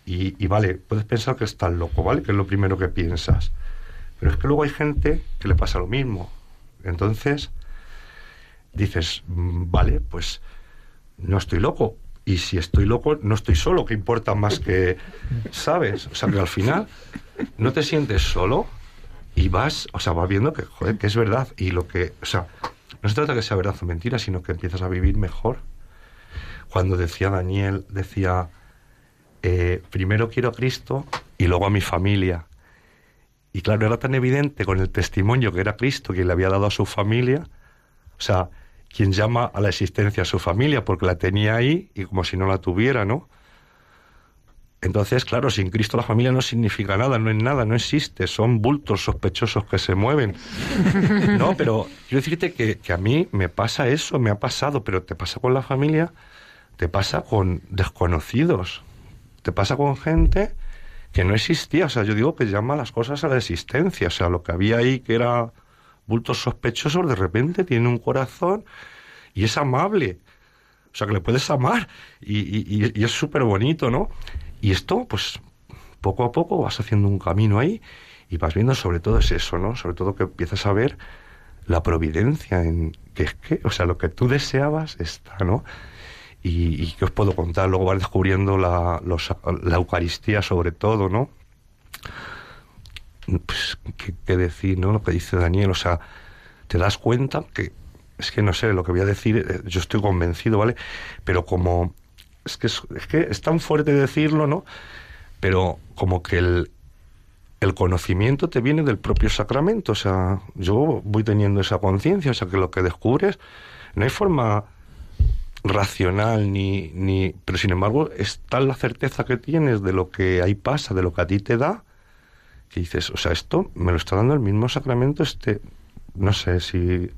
Y, y, vale, puedes pensar que estás loco, ¿vale? Que es lo primero que piensas. Pero es que luego hay gente que le pasa lo mismo. Entonces, dices, vale, pues no estoy loco. Y si estoy loco, no estoy solo, que importa más que, ¿sabes? O sea, que al final no te sientes solo y vas, o sea, vas viendo que, joder, que es verdad. Y lo que, o sea, no se trata que sea verdad o mentira, sino que empiezas a vivir mejor. Cuando decía Daniel, decía, eh, primero quiero a Cristo y luego a mi familia. Y claro, era tan evidente con el testimonio que era Cristo quien le había dado a su familia, o sea, quien llama a la existencia a su familia porque la tenía ahí y como si no la tuviera, ¿no? Entonces, claro, sin Cristo la familia no significa nada, no es nada, no existe, son bultos sospechosos que se mueven. No, pero quiero decirte que, que a mí me pasa eso, me ha pasado, pero te pasa con la familia, te pasa con desconocidos, te pasa con gente que no existía. O sea, yo digo que llama las cosas a la existencia. O sea, lo que había ahí que era bultos sospechosos, de repente tiene un corazón y es amable. O sea, que le puedes amar y, es súper bonito, ¿no? Y esto, pues, poco a poco vas haciendo un camino ahí y vas viendo sobre todo es eso, ¿no? Sobre todo que empiezas a ver la providencia en que es que, o sea, lo que tú deseabas está, ¿no? Y, que os puedo contar, luego vas descubriendo la, la Eucaristía sobre todo, ¿no? Pues, ¿qué, ¿qué, decir, no? Lo que dice Daniel, o sea, te das cuenta que, es que no sé, lo que voy a decir, yo estoy convencido, ¿vale? Pero como, es que es, es que es tan fuerte decirlo, ¿no? Pero como que el, el conocimiento te viene del propio sacramento, o sea, yo voy teniendo esa conciencia, o sea, que lo que descubres, no hay forma racional ni, ni pero sin embargo es tal la certeza que tienes de lo que ahí pasa de lo que a ti te da que dices o sea esto me lo está dando el mismo sacramento este no sé si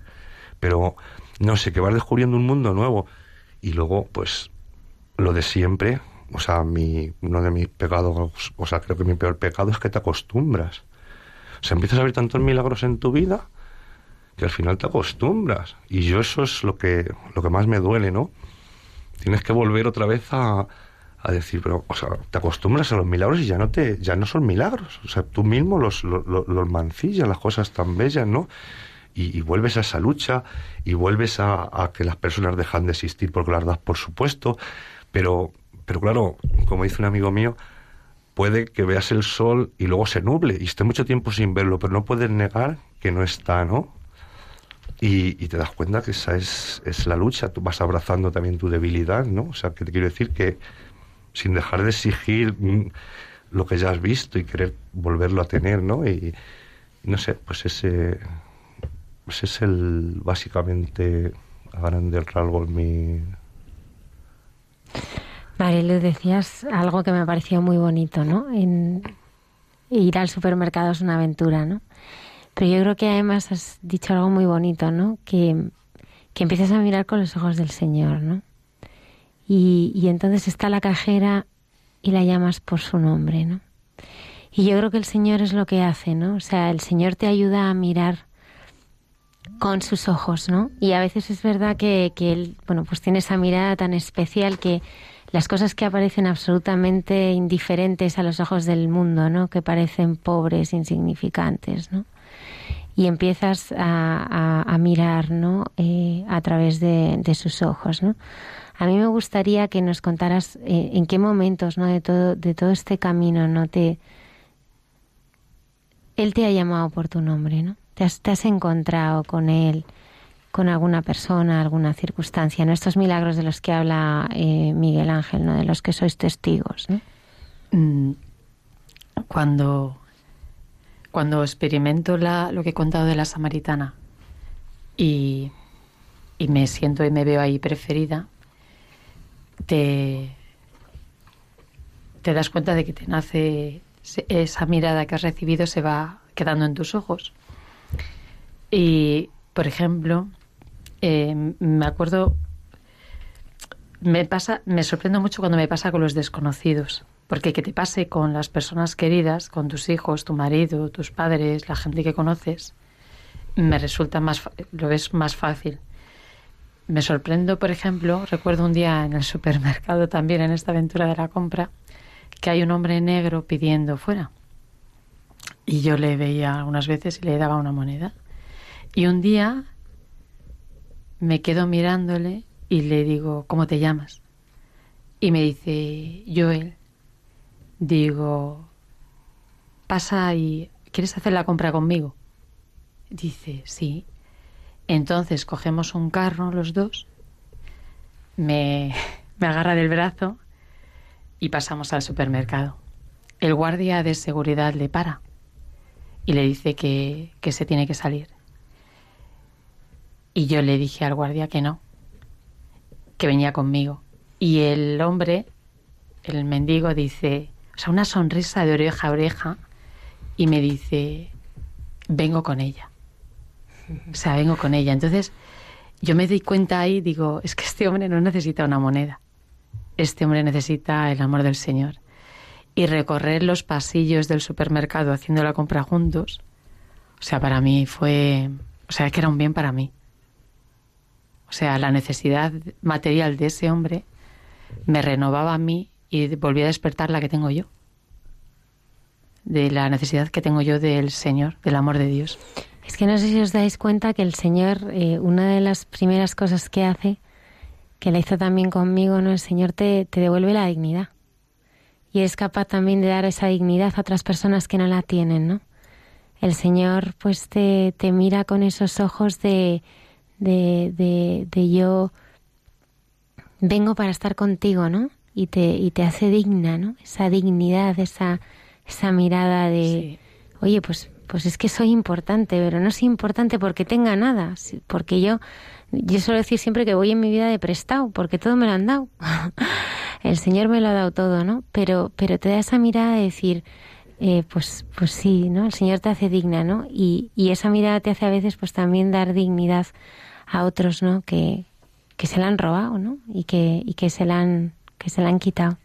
pero no sé que vas descubriendo un mundo nuevo. Y luego pues lo de siempre o sea mi uno de mis pecados o sea creo que mi peor pecado es que te acostumbras. O sea empiezas a ver tantos milagros en tu vida que al final te acostumbras. Y yo eso es lo que, lo que más me duele, ¿no? Tienes que volver otra vez a, a decir, pero, o sea, te acostumbras a los milagros y ya no te, ya no son milagros. O sea, tú mismo los, los, mancillas, las cosas tan bellas, ¿no? Y, y, vuelves a esa lucha y vuelves a, a, que las personas dejan de existir porque las das por supuesto. Pero, pero claro, como dice un amigo mío, puede que veas el sol y luego se nuble y esté mucho tiempo sin verlo, pero no puedes negar que no está, ¿no? Y, y, te das cuenta que esa es, es, la lucha, tú vas abrazando también tu debilidad, ¿no? O sea, que te quiero decir que sin dejar de exigir mm, lo que ya has visto y querer volverlo a tener, ¿no? Y, no sé, pues ese pues es el básicamente a grandes rasgos mi Marilu, decías algo que me pareció muy bonito, ¿no? Ir al supermercado es una aventura, ¿no? Pero yo creo que además has dicho algo muy bonito, ¿no? Que, que empiezas a mirar con los ojos del Señor, ¿no? Y, y entonces está la cajera y la llamas por su nombre, ¿no? Y yo creo que el Señor es lo que hace, ¿no? O sea, el Señor te ayuda a mirar con sus ojos, ¿no? Y a veces es verdad que, que Él, bueno, pues tiene esa mirada tan especial que las cosas que aparecen absolutamente indiferentes a los ojos del mundo, ¿no? Que parecen pobres, insignificantes, ¿no? Y empiezas a, a, a mirar. Eh, a través de, sus ojos. ¿no? A mí me gustaría que nos contaras eh, en qué momentos ¿no? de, todo, de todo este camino ¿no? te, él te ha llamado por tu nombre, ¿no? te, has, te has encontrado con él, con alguna persona, alguna circunstancia, ¿no? estos milagros de los que habla eh, Miguel Ángel, ¿no? de los que sois testigos. ¿no? Mm, cuando cuando experimento la, lo que he contado de la samaritana y, me siento y me veo ahí preferida, te, das cuenta de que te nace esa mirada que has recibido se va quedando en tus ojos. Y, por ejemplo, eh, me acuerdo, me pasa, me sorprendo mucho cuando me pasa con los desconocidos. Porque que te pase con las personas queridas, con tus hijos, tu marido, tus padres, la gente que conoces, me resulta más, lo ves más fácil. Me sorprendo, por ejemplo, recuerdo un día en el supermercado también, en esta aventura de la compra, que hay un hombre negro pidiendo fuera. Y yo le veía algunas veces y le daba una moneda. Y un día me quedo mirándole y le digo, ¿cómo te llamas? Y me dice, Joel digo, pasa y ¿quieres hacer la compra conmigo? Dice, sí. Entonces cogemos un carro los dos, me, me agarra del brazo y pasamos al supermercado. El guardia de seguridad le para y le dice que, que se tiene que salir. Y yo le dije al guardia que no, que venía conmigo. Y el hombre, el mendigo, dice, sea, una sonrisa de oreja a oreja y me dice, vengo con ella. O sea, vengo con ella. Entonces, yo me di cuenta ahí, digo, es que este hombre no necesita una moneda. Este hombre necesita el amor del Señor. Y recorrer los pasillos del supermercado haciendo la compra juntos, o sea, para mí fue, o sea, que era un bien para mí. O sea, la necesidad material de ese hombre me renovaba a mí y volví a despertar la que tengo yo, de la necesidad que tengo yo del Señor, del amor de Dios. Es que no sé si os dais cuenta que el Señor, eh, una de las primeras cosas que hace, que la hizo también conmigo, ¿no? El Señor te, te devuelve la dignidad. Y es capaz también de dar esa dignidad a otras personas que no la tienen, ¿no? El Señor pues te, te mira con esos ojos de, de, de, de yo vengo para estar contigo, ¿no? Y te, y te hace digna, ¿no? Esa dignidad, esa, esa mirada de, sí. oye, pues, pues es que soy importante, pero no soy importante porque tenga nada, porque yo, yo suelo decir siempre que voy en mi vida de prestado, porque todo me lo han dado. El Señor me lo ha dado todo, ¿no? Pero, pero te da esa mirada de decir, eh, pues, pues sí, ¿no? El Señor te hace digna, ¿no? Y, y esa mirada te hace a veces pues también dar dignidad a otros, ¿no? Que, que se la han robado, ¿no? Y que, y que se la han, que se la han quitado.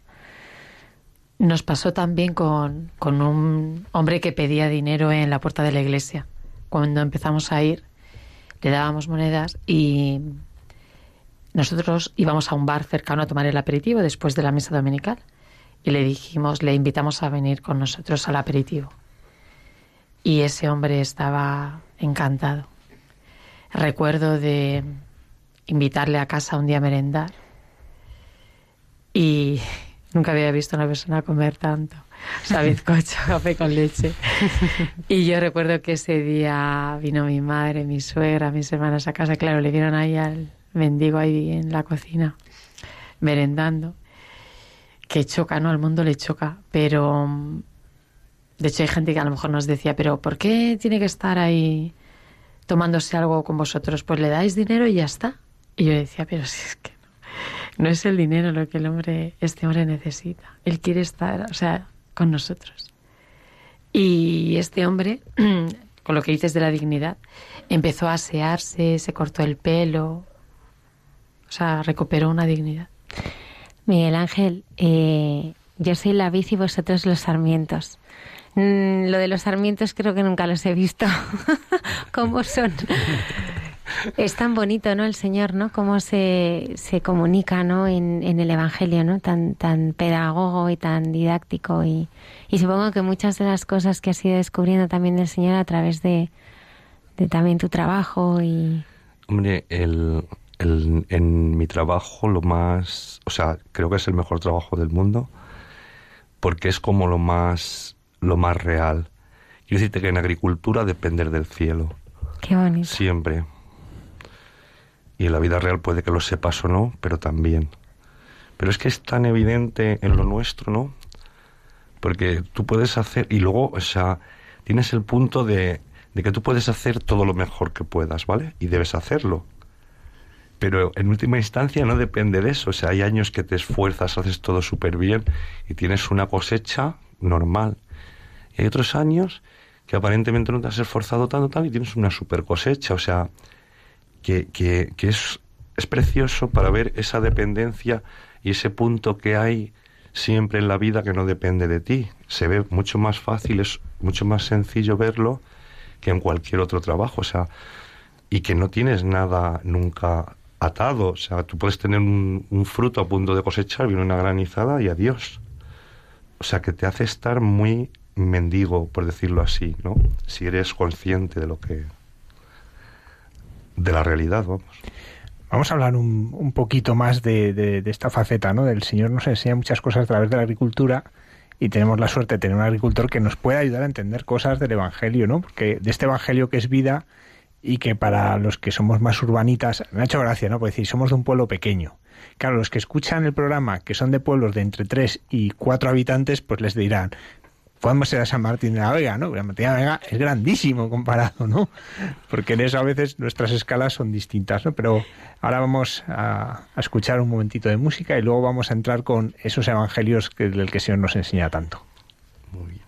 Nos pasó también con, con un hombre que pedía dinero en la puerta de la iglesia. Cuando empezamos a ir, le dábamos monedas y nosotros íbamos a un bar cercano a tomar el aperitivo después de la mesa dominical y le dijimos, le invitamos a venir con nosotros al aperitivo. Y ese hombre estaba encantado. Recuerdo de invitarle a casa un día a merendar y Nunca había visto a una persona comer tanto. O sea, bizcocho, café con leche. Y yo recuerdo que ese día vino mi madre, mi suegra, mis hermanas a casa. Claro, le vieron ahí al mendigo ahí en la cocina, merendando. Que choca, ¿no? Al mundo le choca. Pero, de hecho, hay gente que a lo mejor nos decía, pero ¿por qué tiene que estar ahí tomándose algo con vosotros? Pues le dais dinero y ya está. Y yo decía, pero si es que no es el dinero lo que el hombre, este hombre necesita. Él quiere estar, o sea, con nosotros. Y este hombre, con lo que dices de la dignidad, empezó a asearse, se cortó el pelo, o sea, recuperó una dignidad. Miguel Ángel, eh, yo soy la vid y vosotros los sarmientos. Mm, lo de los sarmientos creo que nunca los he visto. ¿Cómo son? Es tan bonito, ¿no? El Señor, ¿no? Cómo se, se comunica, ¿no? En, en, el Evangelio, ¿no? Tan, tan pedagogo y tan didáctico. Y, y supongo que muchas de las cosas que has ido descubriendo también del Señor a través de, de también tu trabajo y... Hombre, el, el, en mi trabajo lo más... O sea, creo que es el mejor trabajo del mundo porque es como lo más, lo más real. Quiero decirte que en agricultura depender del cielo. Qué bonito. Siempre y en la vida real puede que lo sepas o no, pero también. Pero es que es tan evidente en lo nuestro, ¿no? Porque tú puedes hacer, y luego, o sea, tienes el punto de, de que tú puedes hacer todo lo mejor que puedas, ¿vale? Y debes hacerlo. Pero en última instancia no depende de eso. O sea, hay años que te esfuerzas, haces todo súper bien y tienes una cosecha normal. Y hay otros años que aparentemente no te has esforzado tanto tal y tienes una super cosecha. O sea, que, es, es precioso para ver esa dependencia y ese punto que hay siempre en la vida que no depende de ti. Se ve mucho más fácil, es mucho más sencillo verlo que en cualquier otro trabajo, o sea, y que no tienes nada nunca atado, o sea, tú puedes tener un, un fruto a punto de cosechar, viene una granizada y adiós. O sea, que te hace estar muy mendigo, por decirlo así, ¿no? Si eres consciente de lo que de la realidad, vamos. Vamos a hablar un, un poquito más de, de, esta faceta, ¿no? Del Señor nos enseña muchas cosas a través de la agricultura y tenemos la suerte de tener un agricultor que nos pueda ayudar a entender cosas del Evangelio, ¿no? Porque de este Evangelio que es vida y que para los que somos más urbanitas, me ha hecho gracia, ¿no? Porque decir, somos de un pueblo pequeño. Claro, los que escuchan el programa, que son de pueblos de entre 3 y 4 habitantes, pues les dirán, podemos ser a San Martín de la Vega, ¿no? San Martín de la Vega es grandísimo comparado, ¿no? Porque en eso a veces nuestras escalas son distintas, ¿no? Pero ahora vamos a, a escuchar un momentito de música y luego vamos a entrar con esos evangelios que, del que el Señor nos enseña tanto. Muy bien.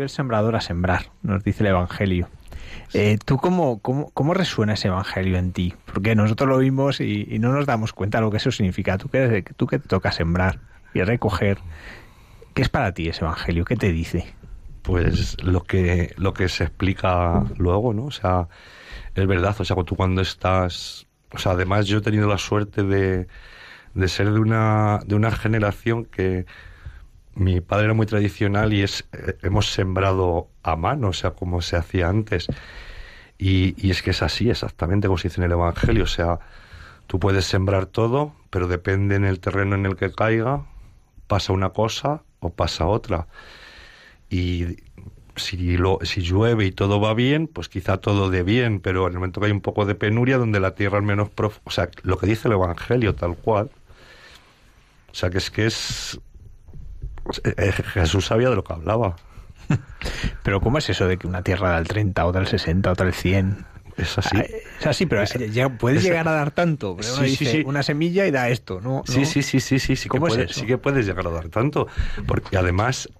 Salió el sembrador a sembrar, nos dice el Evangelio. Eh, ¿Tú cómo, cómo, cómo, resuena ese Evangelio en ti? Porque nosotros lo vimos y, y no nos damos cuenta de lo que eso significa. Tú que, tú que te toca sembrar y recoger, ¿qué es para ti ese Evangelio? ¿Qué te dice? Pues lo que, lo que se explica luego, ¿no? O sea, es verdad, o sea, tú cuando estás... O sea, además yo he tenido la suerte de, de ser de una, de una generación que mi padre era muy tradicional y es eh, hemos sembrado a mano, o sea, como se hacía antes. Y, y, es que es así, exactamente como se dice en el Evangelio. O sea, tú puedes sembrar todo, pero depende en el terreno en el que caiga, pasa una cosa o pasa otra. Y si, lo, si llueve y todo va bien, pues quizá todo de bien, pero en el momento que hay un poco de penuria, donde la tierra es menos profunda, o sea, lo que dice el Evangelio tal cual. O sea, que es que es Jesús sabía de lo que hablaba. Pero ¿cómo es eso de que una tierra da el 30, otra el 60, otra el 100? Es así. Ah, Es así, pero Es- es- llegar a dar tanto. Pero Sí, sí, dice, sí. Una semilla y da esto, ¿no? Sí, ¿no? sí, sí, sí, sí, sí, que sí que puedes llegar a dar tanto. Porque además,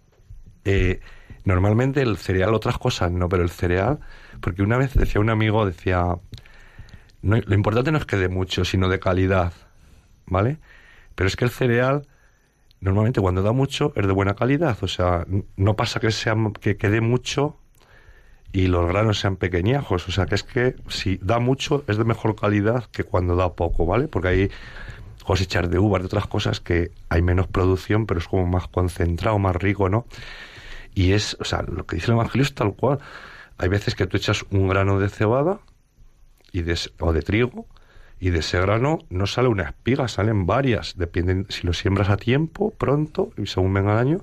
eh, normalmente el cereal, otras cosas no, pero el cereal, porque una vez decía un amigo, decía, no, lo importante no es que dé mucho, sino de calidad, ¿vale? Pero es que el cereal, normalmente cuando da mucho, es de buena calidad. O sea, no pasa que, sea, que, que dé mucho y los granos sean pequeñajos. O sea, que es que si da mucho, es de mejor calidad que cuando da poco, ¿vale? Porque hay cosechar de uvas, de otras cosas que hay menos producción, pero es como más concentrado, más rico, ¿no? Y es, o sea, lo que dice el Evangelio es tal cual. Hay veces que tú echas un grano de cebada y de, o de trigo y de ese grano no sale una espiga, salen varias. Dependen, si lo siembras a tiempo, pronto, y según venga el año,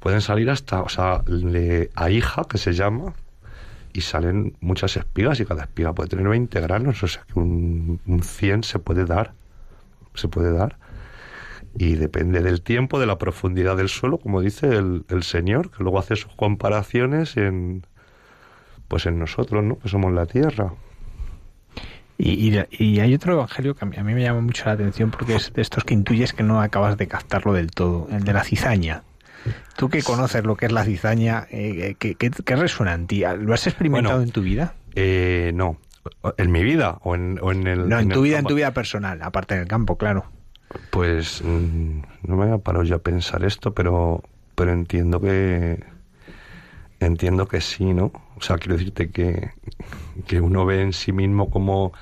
pueden salir hasta, o sea, le, a hija, que se llama, y salen muchas espigas y cada espiga puede tener 20 granos, o sea que un, un 100 se puede dar, se puede dar. Y depende del tiempo, de la profundidad del suelo, como dice el, el Señor, que luego hace sus comparaciones en, pues en nosotros, ¿no? Que somos la tierra. Y, y- y hay otro evangelio que a mí, a mí me llama mucho la atención porque es de estos que intuyes que no acabas de captarlo del todo, el de la cizaña. Tú que conoces lo que es la cizaña, eh, ¿qué, qué, qué resuena en ti? ¿Lo has experimentado Bueno, en tu vida? Eh, no. ¿En mi vida o en, o en el...? No, en tu vida, en tu vida personal, aparte del campo, claro. Pues mm, no me había parado yo a pensar esto, pero, pero entiendo que entiendo que sí, ¿no? O sea, quiero decirte que, que uno ve en sí mismo como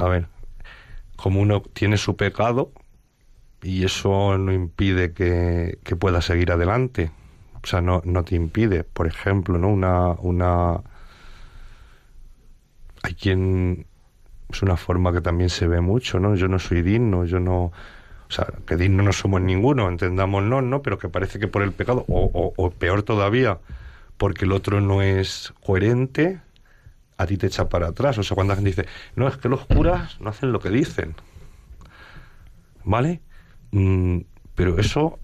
a ver, como uno tiene su pecado y eso no impide que, que pueda seguir adelante. O sea, no, no te impide, por ejemplo, ¿no? Una, una hay quien es una forma que también se ve mucho, ¿no? Yo no soy digno, yo no, o sea, que digno no somos ninguno, entendámonos, ¿no? Pero que parece que por el pecado, o, o- o peor todavía, porque el otro no es coherente, a ti te echa para atrás. O sea, cuando la gente dice, no, es que los curas no hacen lo que dicen, ¿vale? Mm, pero eso,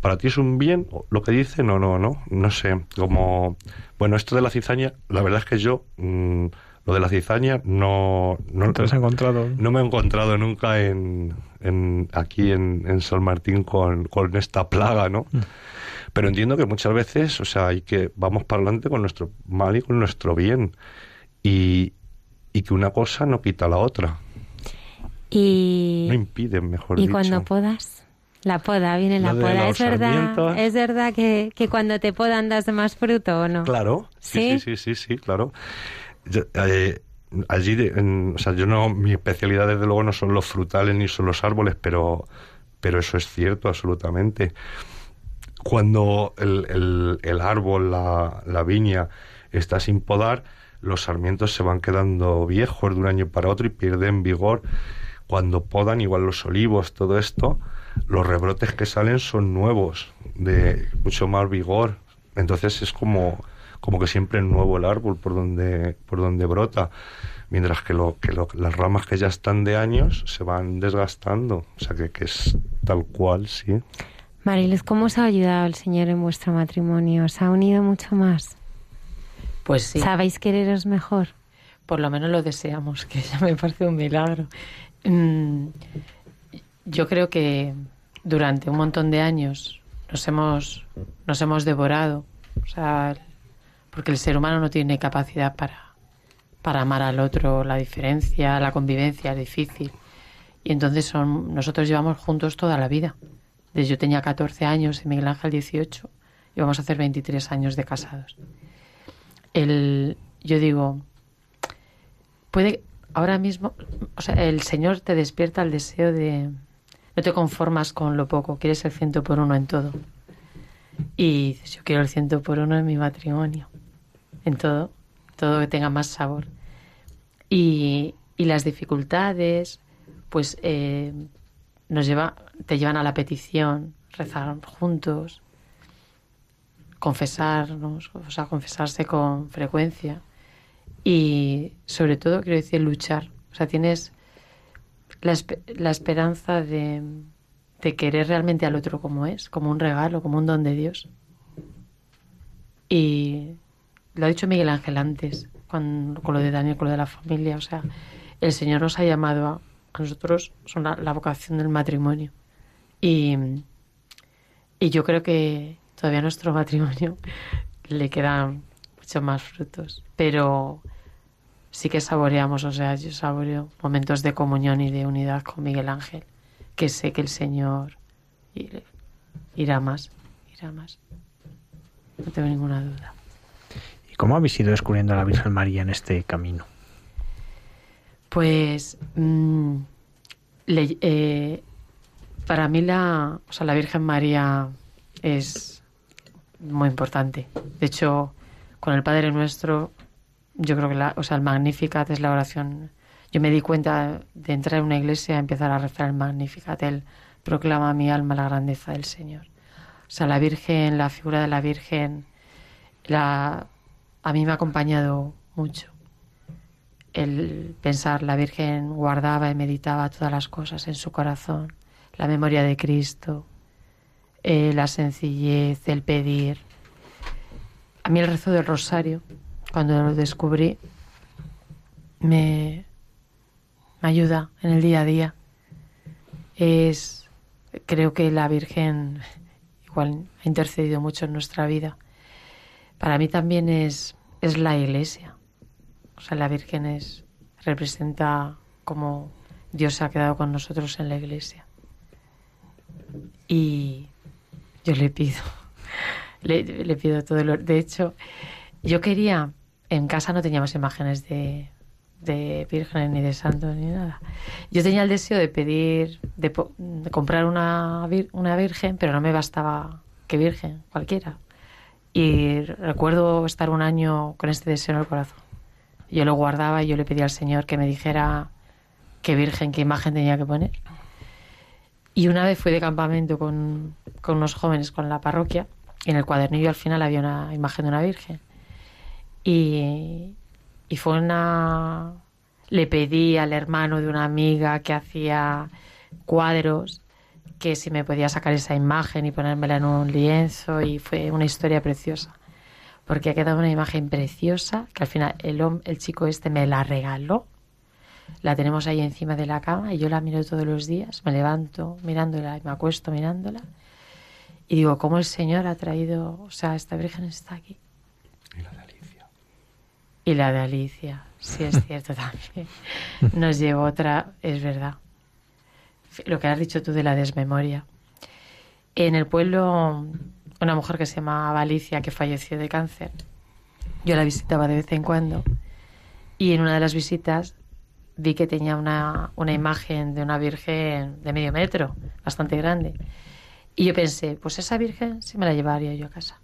¿para ti es un bien lo que dicen o no, no? No sé, como... Bueno, esto de la cizaña, la verdad es que yo... mm, lo de la cizaña no... no ¿Te has encontrado? no me he encontrado nunca en, en- aquí en, en San Martín con, con esta plaga, ¿no? Mm. Pero entiendo que muchas veces, o sea, hay que vamos para adelante con nuestro mal y con nuestro bien. Y, y que una cosa no quita la otra. Y, No impide, mejor y dicho. cuando podas, la poda, viene la de poda. ¿Es verdad. ¿Es verdad que, que cuando te podan das más fruto o no? Claro, ¿Sí? sí, sí, sí, sí, claro. Yo, eh, allí, en- o sea, yo no, mi especialidad desde luego no son los frutales ni son los árboles, pero, pero eso es cierto, absolutamente. Cuando el, el- el árbol, la, la viña, está sin podar, los sarmientos se van quedando viejos de un año para otro y pierden vigor. Cuando podan, igual los olivos, todo esto, los rebrotes que salen son nuevos, de mucho más vigor. Entonces es como, como que siempre es nuevo el árbol por donde, por donde brota. Mientras que, lo, que lo- las ramas que ya están de años se van desgastando. O sea que, que es tal cual, sí. Mariles, ¿cómo os ha ayudado el Señor en vuestro matrimonio? ¿Os ha unido mucho más? Pues sí. ¿Sabéis quereros mejor? Por lo menos lo deseamos, que ya me parece un milagro. Mm, Yo creo que durante un montón de años nos hemos, nos hemos devorado. O sea, porque el ser humano no tiene capacidad para, para amar al otro, la diferencia, la convivencia es difícil. Y entonces son, nosotros llevamos juntos toda la vida. Desde yo tenía 14 años y Miguel Ángel 18, y vamos a hacer 23 años de casados. El, yo digo, puede, ahora mismo, o sea, el Señor te despierta el deseo de, no te conformas con lo poco, quieres el ciento por uno en todo. Y dices, yo quiero el ciento por uno en mi matrimonio, en todo, todo que tenga más sabor. Y, y las dificultades, pues eh, nos lleva, te llevan a la petición, rezar juntos, confesarnos, o sea, confesarse con frecuencia y sobre todo, quiero decir, luchar. O sea, tienes la, la esperanza de, de, querer realmente al otro como es, como un regalo, como un don de Dios. Y lo ha dicho Miguel Ángel antes, con, con lo de Daniel, con lo de la familia. O sea, el Señor nos ha llamado a, a nosotros, son la, la, vocación del matrimonio. Y, y yo creo que todavía a nuestro matrimonio le quedan muchos más frutos. Pero sí que saboreamos, o sea, yo saboreo momentos de comunión y de unidad con Miguel Ángel, que sé que el Señor irá más, irá más. No tengo ninguna duda. ¿Y cómo habéis ido descubriendo a la Virgen María en este camino? Pues mmm, le, eh, para mí la, o sea, la Virgen María es muy importante. De hecho, con el Padre Nuestro, yo creo que la, o sea, el Magnificat es la oración. Yo me di cuenta de entrar en una iglesia y empezar a rezar el Magnificat. Él proclama a mi alma la grandeza del Señor. O sea, la Virgen, la figura de la Virgen, la, a mí me ha acompañado mucho. El pensar, la Virgen guardaba y meditaba todas las cosas en su corazón, la memoria de Cristo, eh, la sencillez, el pedir. A mí el rezo del rosario, cuando lo descubrí, me, me ayuda en el día a día. Es, creo que la Virgen igual ha intercedido mucho en nuestra vida. Para mí también es, es la Iglesia. O sea, la Virgen es, representa como Dios se ha quedado con nosotros en la Iglesia. Y yo le pido, le, pido todo. De hecho, yo quería, en casa no teníamos imágenes de, de vírgenes ni de santos ni nada. Yo tenía el deseo de pedir, de, de comprar una, vir, una virgen, pero no me bastaba que virgen, cualquiera. Y recuerdo estar un año con este deseo en el corazón. Yo lo guardaba y yo le pedía al Señor que me dijera qué virgen, qué imagen tenía que poner. Y una vez fui de campamento con, con unos jóvenes con la parroquia y en el cuadernillo al final había una imagen de una virgen. Y, y fue una... Le pedí al hermano de una amiga que hacía cuadros que si me podía sacar esa imagen y ponérmela en un lienzo y fue una historia preciosa. Porque ha quedado una imagen preciosa que al final el, el chico este me la regaló. La tenemos ahí encima de la cama y yo la miro todos los días. Me levanto mirándola y me acuesto mirándola. Y digo, ¿cómo el Señor ha traído, o sea, esta Virgen está aquí? Y la de Alicia. Y la de Alicia, sí es cierto también. Nos llevó otra, es verdad. Lo que has dicho tú de la desmemoria. En el pueblo, una mujer que se llamaba Alicia, que falleció de cáncer, yo la visitaba de vez en cuando. Y en una de las visitas vi que tenía una, una imagen de una virgen de medio metro, bastante grande. Y yo pensé, pues esa virgen sí me la llevaría yo a casa.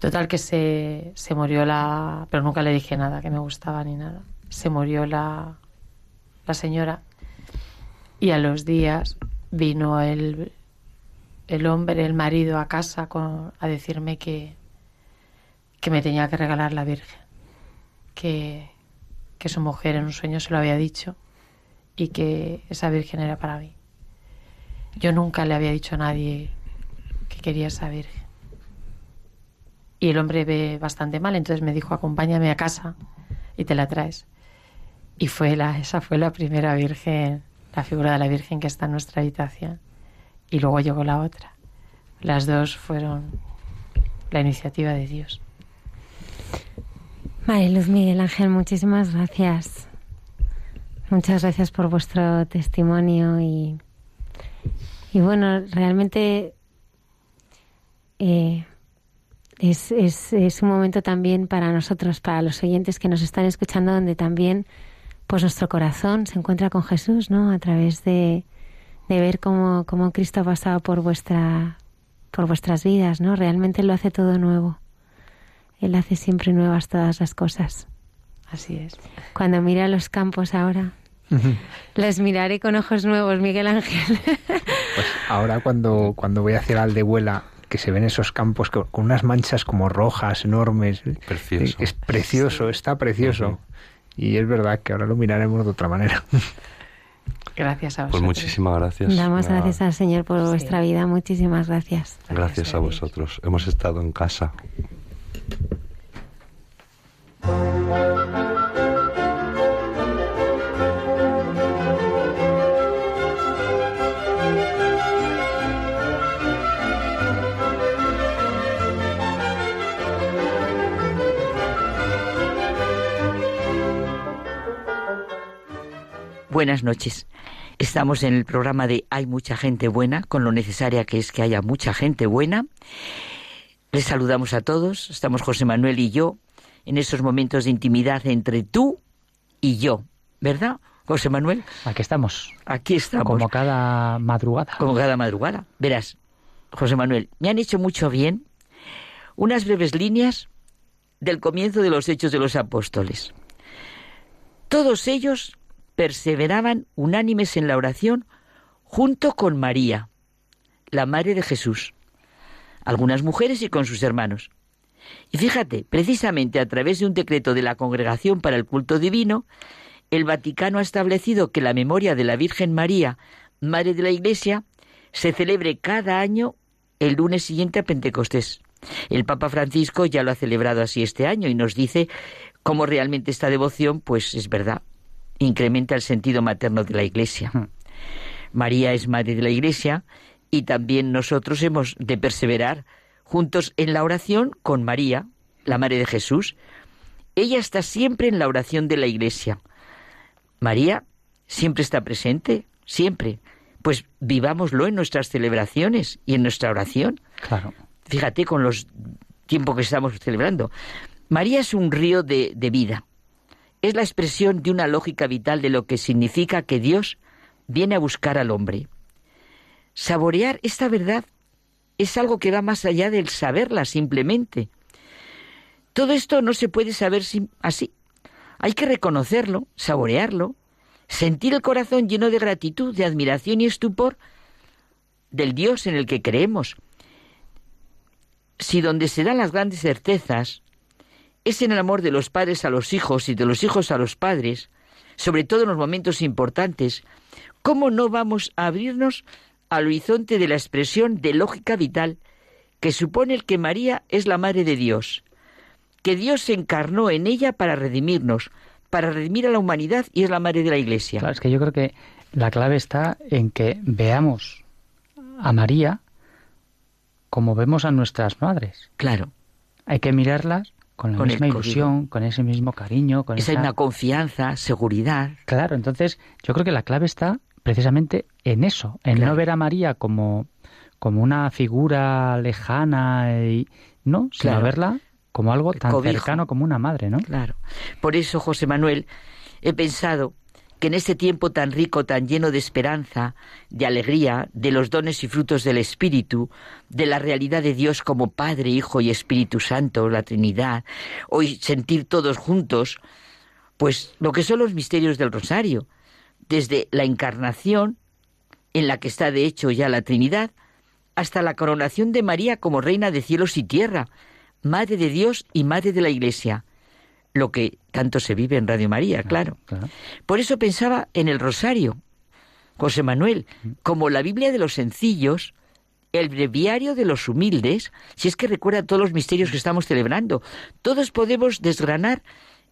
Total que se, se murió la... Pero nunca le dije nada, que me gustaba ni nada. Se murió la, la señora y a los días vino el, el hombre, el marido, a casa con, a decirme que, que me tenía que regalar la Virgen. Que, que su mujer en un sueño se lo había dicho y que esa Virgen era para mí. Yo nunca le había dicho a nadie que quería esa Virgen. Y el hombre ve bastante mal, entonces me dijo, acompáñame a casa y te la traes. Y fue la, esa fue la primera Virgen, la figura de la Virgen que está en nuestra habitación. Y luego llegó la otra. las dos fueron la iniciativa de Dios. María Luz Miguel Ángel, muchísimas gracias. Muchas gracias por vuestro testimonio y, y bueno, realmente eh, es, es, es, un momento también para nosotros, para los oyentes que nos están escuchando, donde también pues nuestro corazón se encuentra con Jesús, ¿no? A través de, de ver cómo, cómo Cristo ha pasado por vuestra por vuestras vidas, ¿no? Realmente lo hace todo nuevo. Él hace siempre nuevas todas las cosas. Así es. Cuando mira los campos ahora, les miraré con ojos nuevos, Miguel Ángel. pues ahora cuando, cuando voy hacia Aldehuela, que se ven esos campos con unas manchas como rojas, enormes. Precioso. Es precioso, está precioso. Y es verdad que ahora lo miraremos de otra manera. Gracias a vosotros. Pues muchísimas gracias. Damos gracias al Señor por sí. vuestra vida. Muchísimas gracias. Gracias, gracias a vosotros. Hemos estado en casa. Buenas noches. Estamos en el programa de Hay mucha gente buena, con lo necesaria que es que haya mucha gente buena. Les saludamos a todos. Estamos José Manuel y yo en esos momentos de intimidad entre tú y yo, ¿verdad? José Manuel. Aquí estamos. Aquí estamos. Como cada madrugada. Como cada madrugada. Verás, José Manuel, me han hecho mucho bien unas breves líneas del comienzo de los Hechos de los Apóstoles. Todos ellos perseveraban unánimes en la oración junto con María, la madre de Jesús, algunas mujeres y con sus hermanos. Y fíjate, precisamente a través de un decreto de la Congregación para el Culto Divino, el Vaticano ha establecido que la memoria de la Virgen María, Madre de la Iglesia, se celebre cada año el lunes siguiente a Pentecostés. El Papa Francisco ya lo ha celebrado así este año y nos dice cómo realmente esta devoción, pues es verdad, incrementa el sentido materno de la Iglesia. María es madre de la Iglesia y también nosotros hemos de perseverar juntos en la oración con María, la madre de Jesús. Ella está siempre en la oración de la Iglesia. María siempre está presente, siempre. Pues vivámoslo en nuestras celebraciones y en nuestra oración. Claro. Fíjate con los tiempos que estamos celebrando. María es un río de, de vida es la expresión de una lógica vital de lo que significa que Dios viene a buscar al hombre. Saborear esta verdad es algo que va más allá del saberla simplemente. Todo esto no se puede saber así. Hay que reconocerlo, saborearlo, sentir el corazón lleno de gratitud, de admiración y estupor del Dios en el que creemos. Si donde se dan las grandes certezas, es en el amor de los padres a los hijos y de los hijos a los padres, sobre todo en los momentos importantes, ¿cómo no vamos a abrirnos al horizonte de la expresión de lógica vital que supone el que María es la Madre de Dios, que Dios se encarnó en ella para redimirnos, para redimir a la humanidad y es la Madre de la Iglesia? Claro, es que yo creo que la clave está en que veamos a María como vemos a nuestras madres. Claro. Hay que mirarlas con la misma ilusión, con ese mismo cariño, con esa, esa confianza, seguridad. Claro, entonces yo creo que la clave está precisamente en eso, en no ver a María como, como una figura lejana y no, sino verla como algo tan cercano como una madre, ¿no? Claro. Por eso, José Manuel, he pensado que en este tiempo tan rico, tan lleno de esperanza, de alegría, de los dones y frutos del Espíritu, de la realidad de Dios como Padre, Hijo y Espíritu Santo, la Trinidad, hoy sentir todos juntos, pues lo que son los misterios del Rosario, desde la encarnación, en la que está de hecho ya la Trinidad, hasta la coronación de María como Reina de cielos y tierra, Madre de Dios y Madre de la Iglesia lo que tanto se vive en Radio María, claro. Por eso pensaba en el rosario, José Manuel, como la Biblia de los sencillos, el breviario de los humildes, si es que recuerda todos los misterios que estamos celebrando. Todos podemos desgranar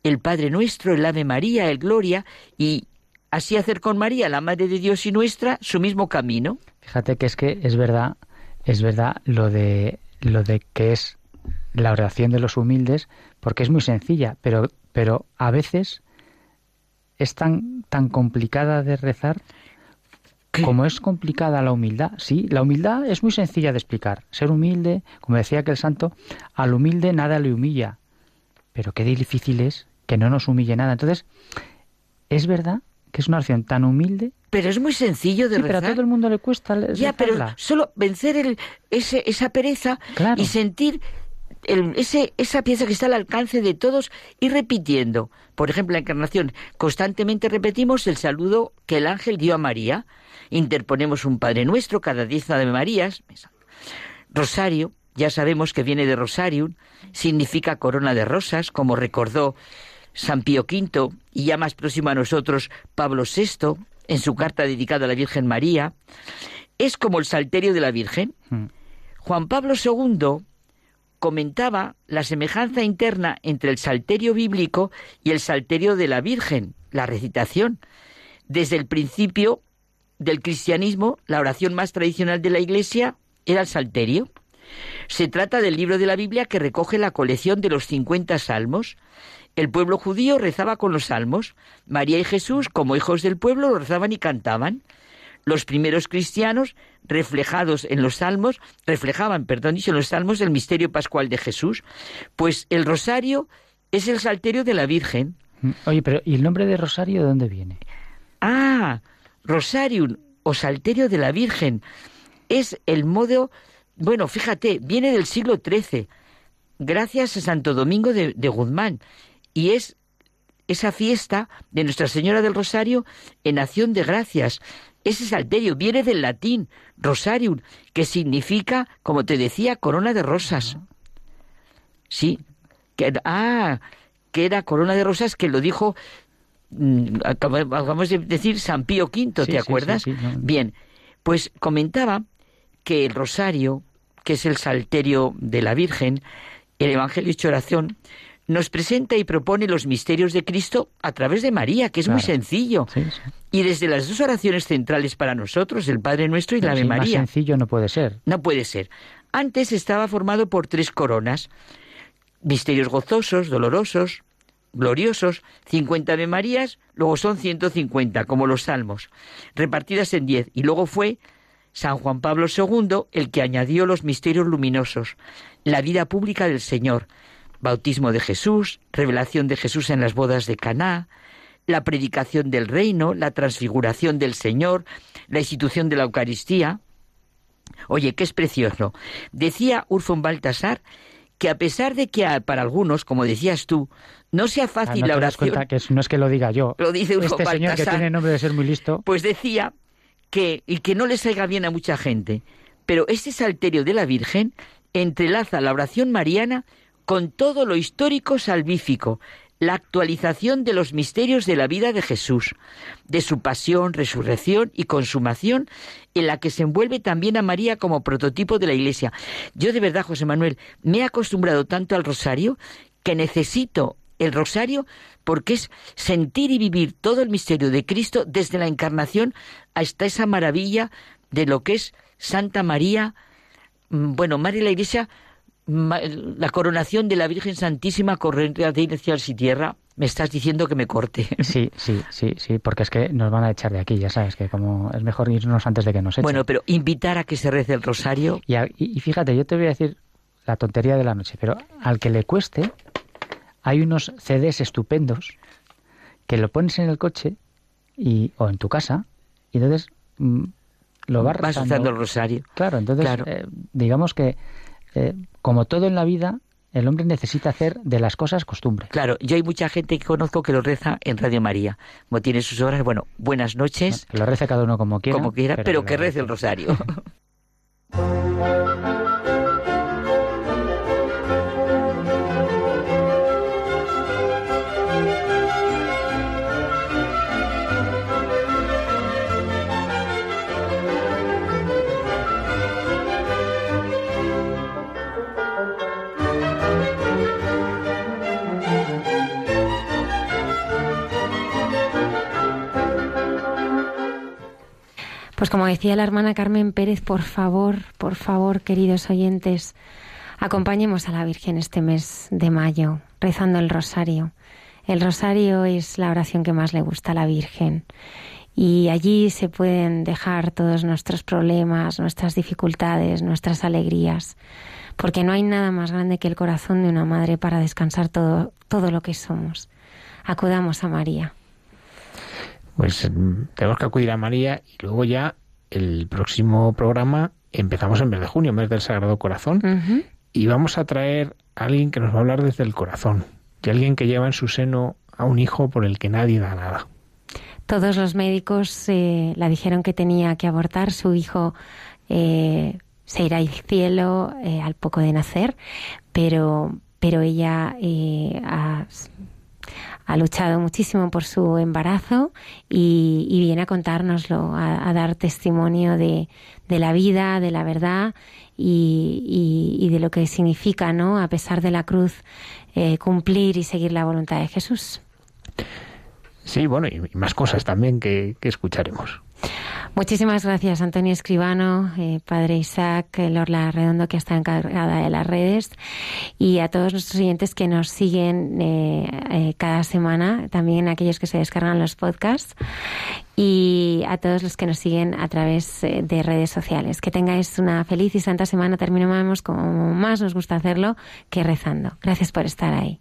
el Padre Nuestro, el Ave María, el Gloria, y así hacer con María, la Madre de Dios y nuestra, su mismo camino. Fíjate que es que es verdad, es verdad lo de lo de que es la oración de los humildes, porque es muy sencilla, pero, pero a veces es tan, tan complicada de rezar como es complicada la humildad. Sí, la humildad es muy sencilla de explicar. Ser humilde, como decía aquel santo, al humilde nada le humilla. Pero qué difícil es que no nos humille nada. Entonces, es verdad que es una oración tan humilde. Pero es muy sencillo de rezar. Pero a todo el mundo le cuesta. Ya, pero solo vencer el, ese, esa pereza y sentir ese, esa pieza que está al alcance de todos y repitiendo. Por ejemplo, la encarnación, constantemente repetimos el saludo que el ángel dio a María. Interponemos un Padre Nuestro cada diez de Marías. Rosario, ya sabemos que viene de Rosarium, significa corona de rosas, como recordó San Pío V y ya más próximo a nosotros Pablo VI en su carta dedicada a la Virgen María. Es como el salterio de la Virgen. Hmm. Juan Pablo II comentaba la semejanza interna entre el salterio bíblico y el salterio de la Virgen, la recitación. Desde el principio del cristianismo, la oración más tradicional de la Iglesia era el salterio. Se trata del libro de la Biblia que recoge la colección de los 50 salmos. El pueblo judío rezaba con los salmos. María y Jesús, como hijos del pueblo, lo rezaban y cantaban. Los primeros cristianos, reflejados en los salmos, reflejaban, perdón, en los salmos el misterio pascual de Jesús. Pues el rosario es el salterio de la Virgen. Mm, oye, pero ¿y el nombre de rosario de dónde viene? Ah, rosarium o salterio de la Virgen. Es el modo, bueno, fíjate, viene del siglo XIII, gracias a Santo Domingo de, de Guzmán, y es esa fiesta de Nuestra Señora del Rosario en acción de gracias. Ese salterio viene del latín rosarium, que significa, como te decía, corona de rosas. Sí, que, ah, que era corona de rosas que lo dijo, mm, acabamos de decir, San Pío V, ¿te acuerdas? Bien, pues comentaba que el rosario, que es el salterio de la Virgen, el Evangelio hecho oración, nos presenta y propone los misterios de Cristo a través de María, que es muy sencillo. Y desde las dos oraciones centrales para nosotros, el Padre Nuestro y la de María. Más sencillo no puede ser. No puede ser. Antes estaba formado por tres coronas, misterios gozosos, dolorosos, gloriosos, 50 Ave Marías, luego son 150, como los salmos, repartidas en 10. Y luego fue San Juan Pablo II el que añadió los misterios luminosos, la vida pública del Señor, bautismo de Jesús, revelación de Jesús en las bodas de Caná, la predicación del reino, la transfiguración del Señor, la institución de la Eucaristía. Oye, qué es precioso. Decía Urfon Baltasar que a pesar de que para algunos, como decías tú, no sea fácil ah, la oración. que no es que lo diga yo. Lo dice Urfon este señor que tiene nombre de ser muy listo. Pues decía que y que no le salga bien a mucha gente, pero este salterio de la Virgen entrelaza la oración mariana con todo lo histórico salvífico, la actualización de los misterios de la vida de Jesús, de su pasión, resurrección y consumación, en la que se envuelve también a María como prototipo de la Iglesia. Yo de verdad, José Manuel, me he acostumbrado tanto al rosario que necesito el rosario porque es sentir y vivir todo el misterio de Cristo desde la encarnación hasta esa maravilla de lo que es Santa María, mm, bueno, María la Iglesia la coronación de la Virgen Santísima corriente de cielos y tierra, me estás diciendo que me corte. Sí, sí, sí, sí, porque es que nos van a echar de aquí, ya sabes, que como es mejor irnos antes de que nos echen. Bueno, pero invitar a que se rece el rosario. Y, y, fíjate, yo te voy a decir la tontería de la noche, pero al que le cueste, hay unos CDs estupendos que lo pones en el coche y, o en tu casa y entonces mm, lo vas, vas rezando el rosario. Claro, entonces eh, digamos que eh, como todo en la vida, el hombre necesita hacer de las cosas costumbre. Claro, yo hay mucha gente que conozco que lo reza en Radio María. Como tiene sus horas, bueno, buenas noches. Lo reza cada uno como quiera. Como quiera, pero, que rece el rosario. Pues como decía la hermana Carmen Pérez, por favor, por favor, queridos oyentes, acompañemos a la Virgen este mes de mayo, rezando el rosario. El rosario es la oración que más le gusta a la Virgen y allí se pueden dejar todos nuestros problemas, nuestras dificultades, nuestras alegrías, porque no hay nada más grande que el corazón de una madre para descansar todo, todo lo que somos. Acudamos a María. Pues mm, tenemos que acudir a María y luego ya el próximo programa empezamos en mes de junio, mes del Sagrado Corazón, y vamos a traer a alguien que nos va a hablar desde el corazón, de alguien que lleva en su seno a un hijo por el que nadie da nada. Todos los médicos eh, la dijeron que tenía que abortar, su hijo eh, se irá al cielo eh, al poco de nacer, pero, pero ella ha ha luchado muchísimo por su embarazo y, viene a contárnoslo, a, dar testimonio de, la vida, de la verdad y, de lo que significa, ¿no? A pesar de la cruz, eh, cumplir y seguir la voluntad de Jesús. Sí, bueno, y más cosas también que escucharemos. Muchísimas gracias, Antonio Escribano, eh, Padre Isaac, Lorla Redondo, que está encargada de las redes, y a todos nuestros oyentes que nos siguen eh, eh, cada semana, también aquellos que se descargan los podcasts, y a todos los que nos siguen a través de redes sociales. Que tengáis una feliz y santa semana. Terminamos como más nos gusta hacerlo que rezando. Gracias por estar ahí.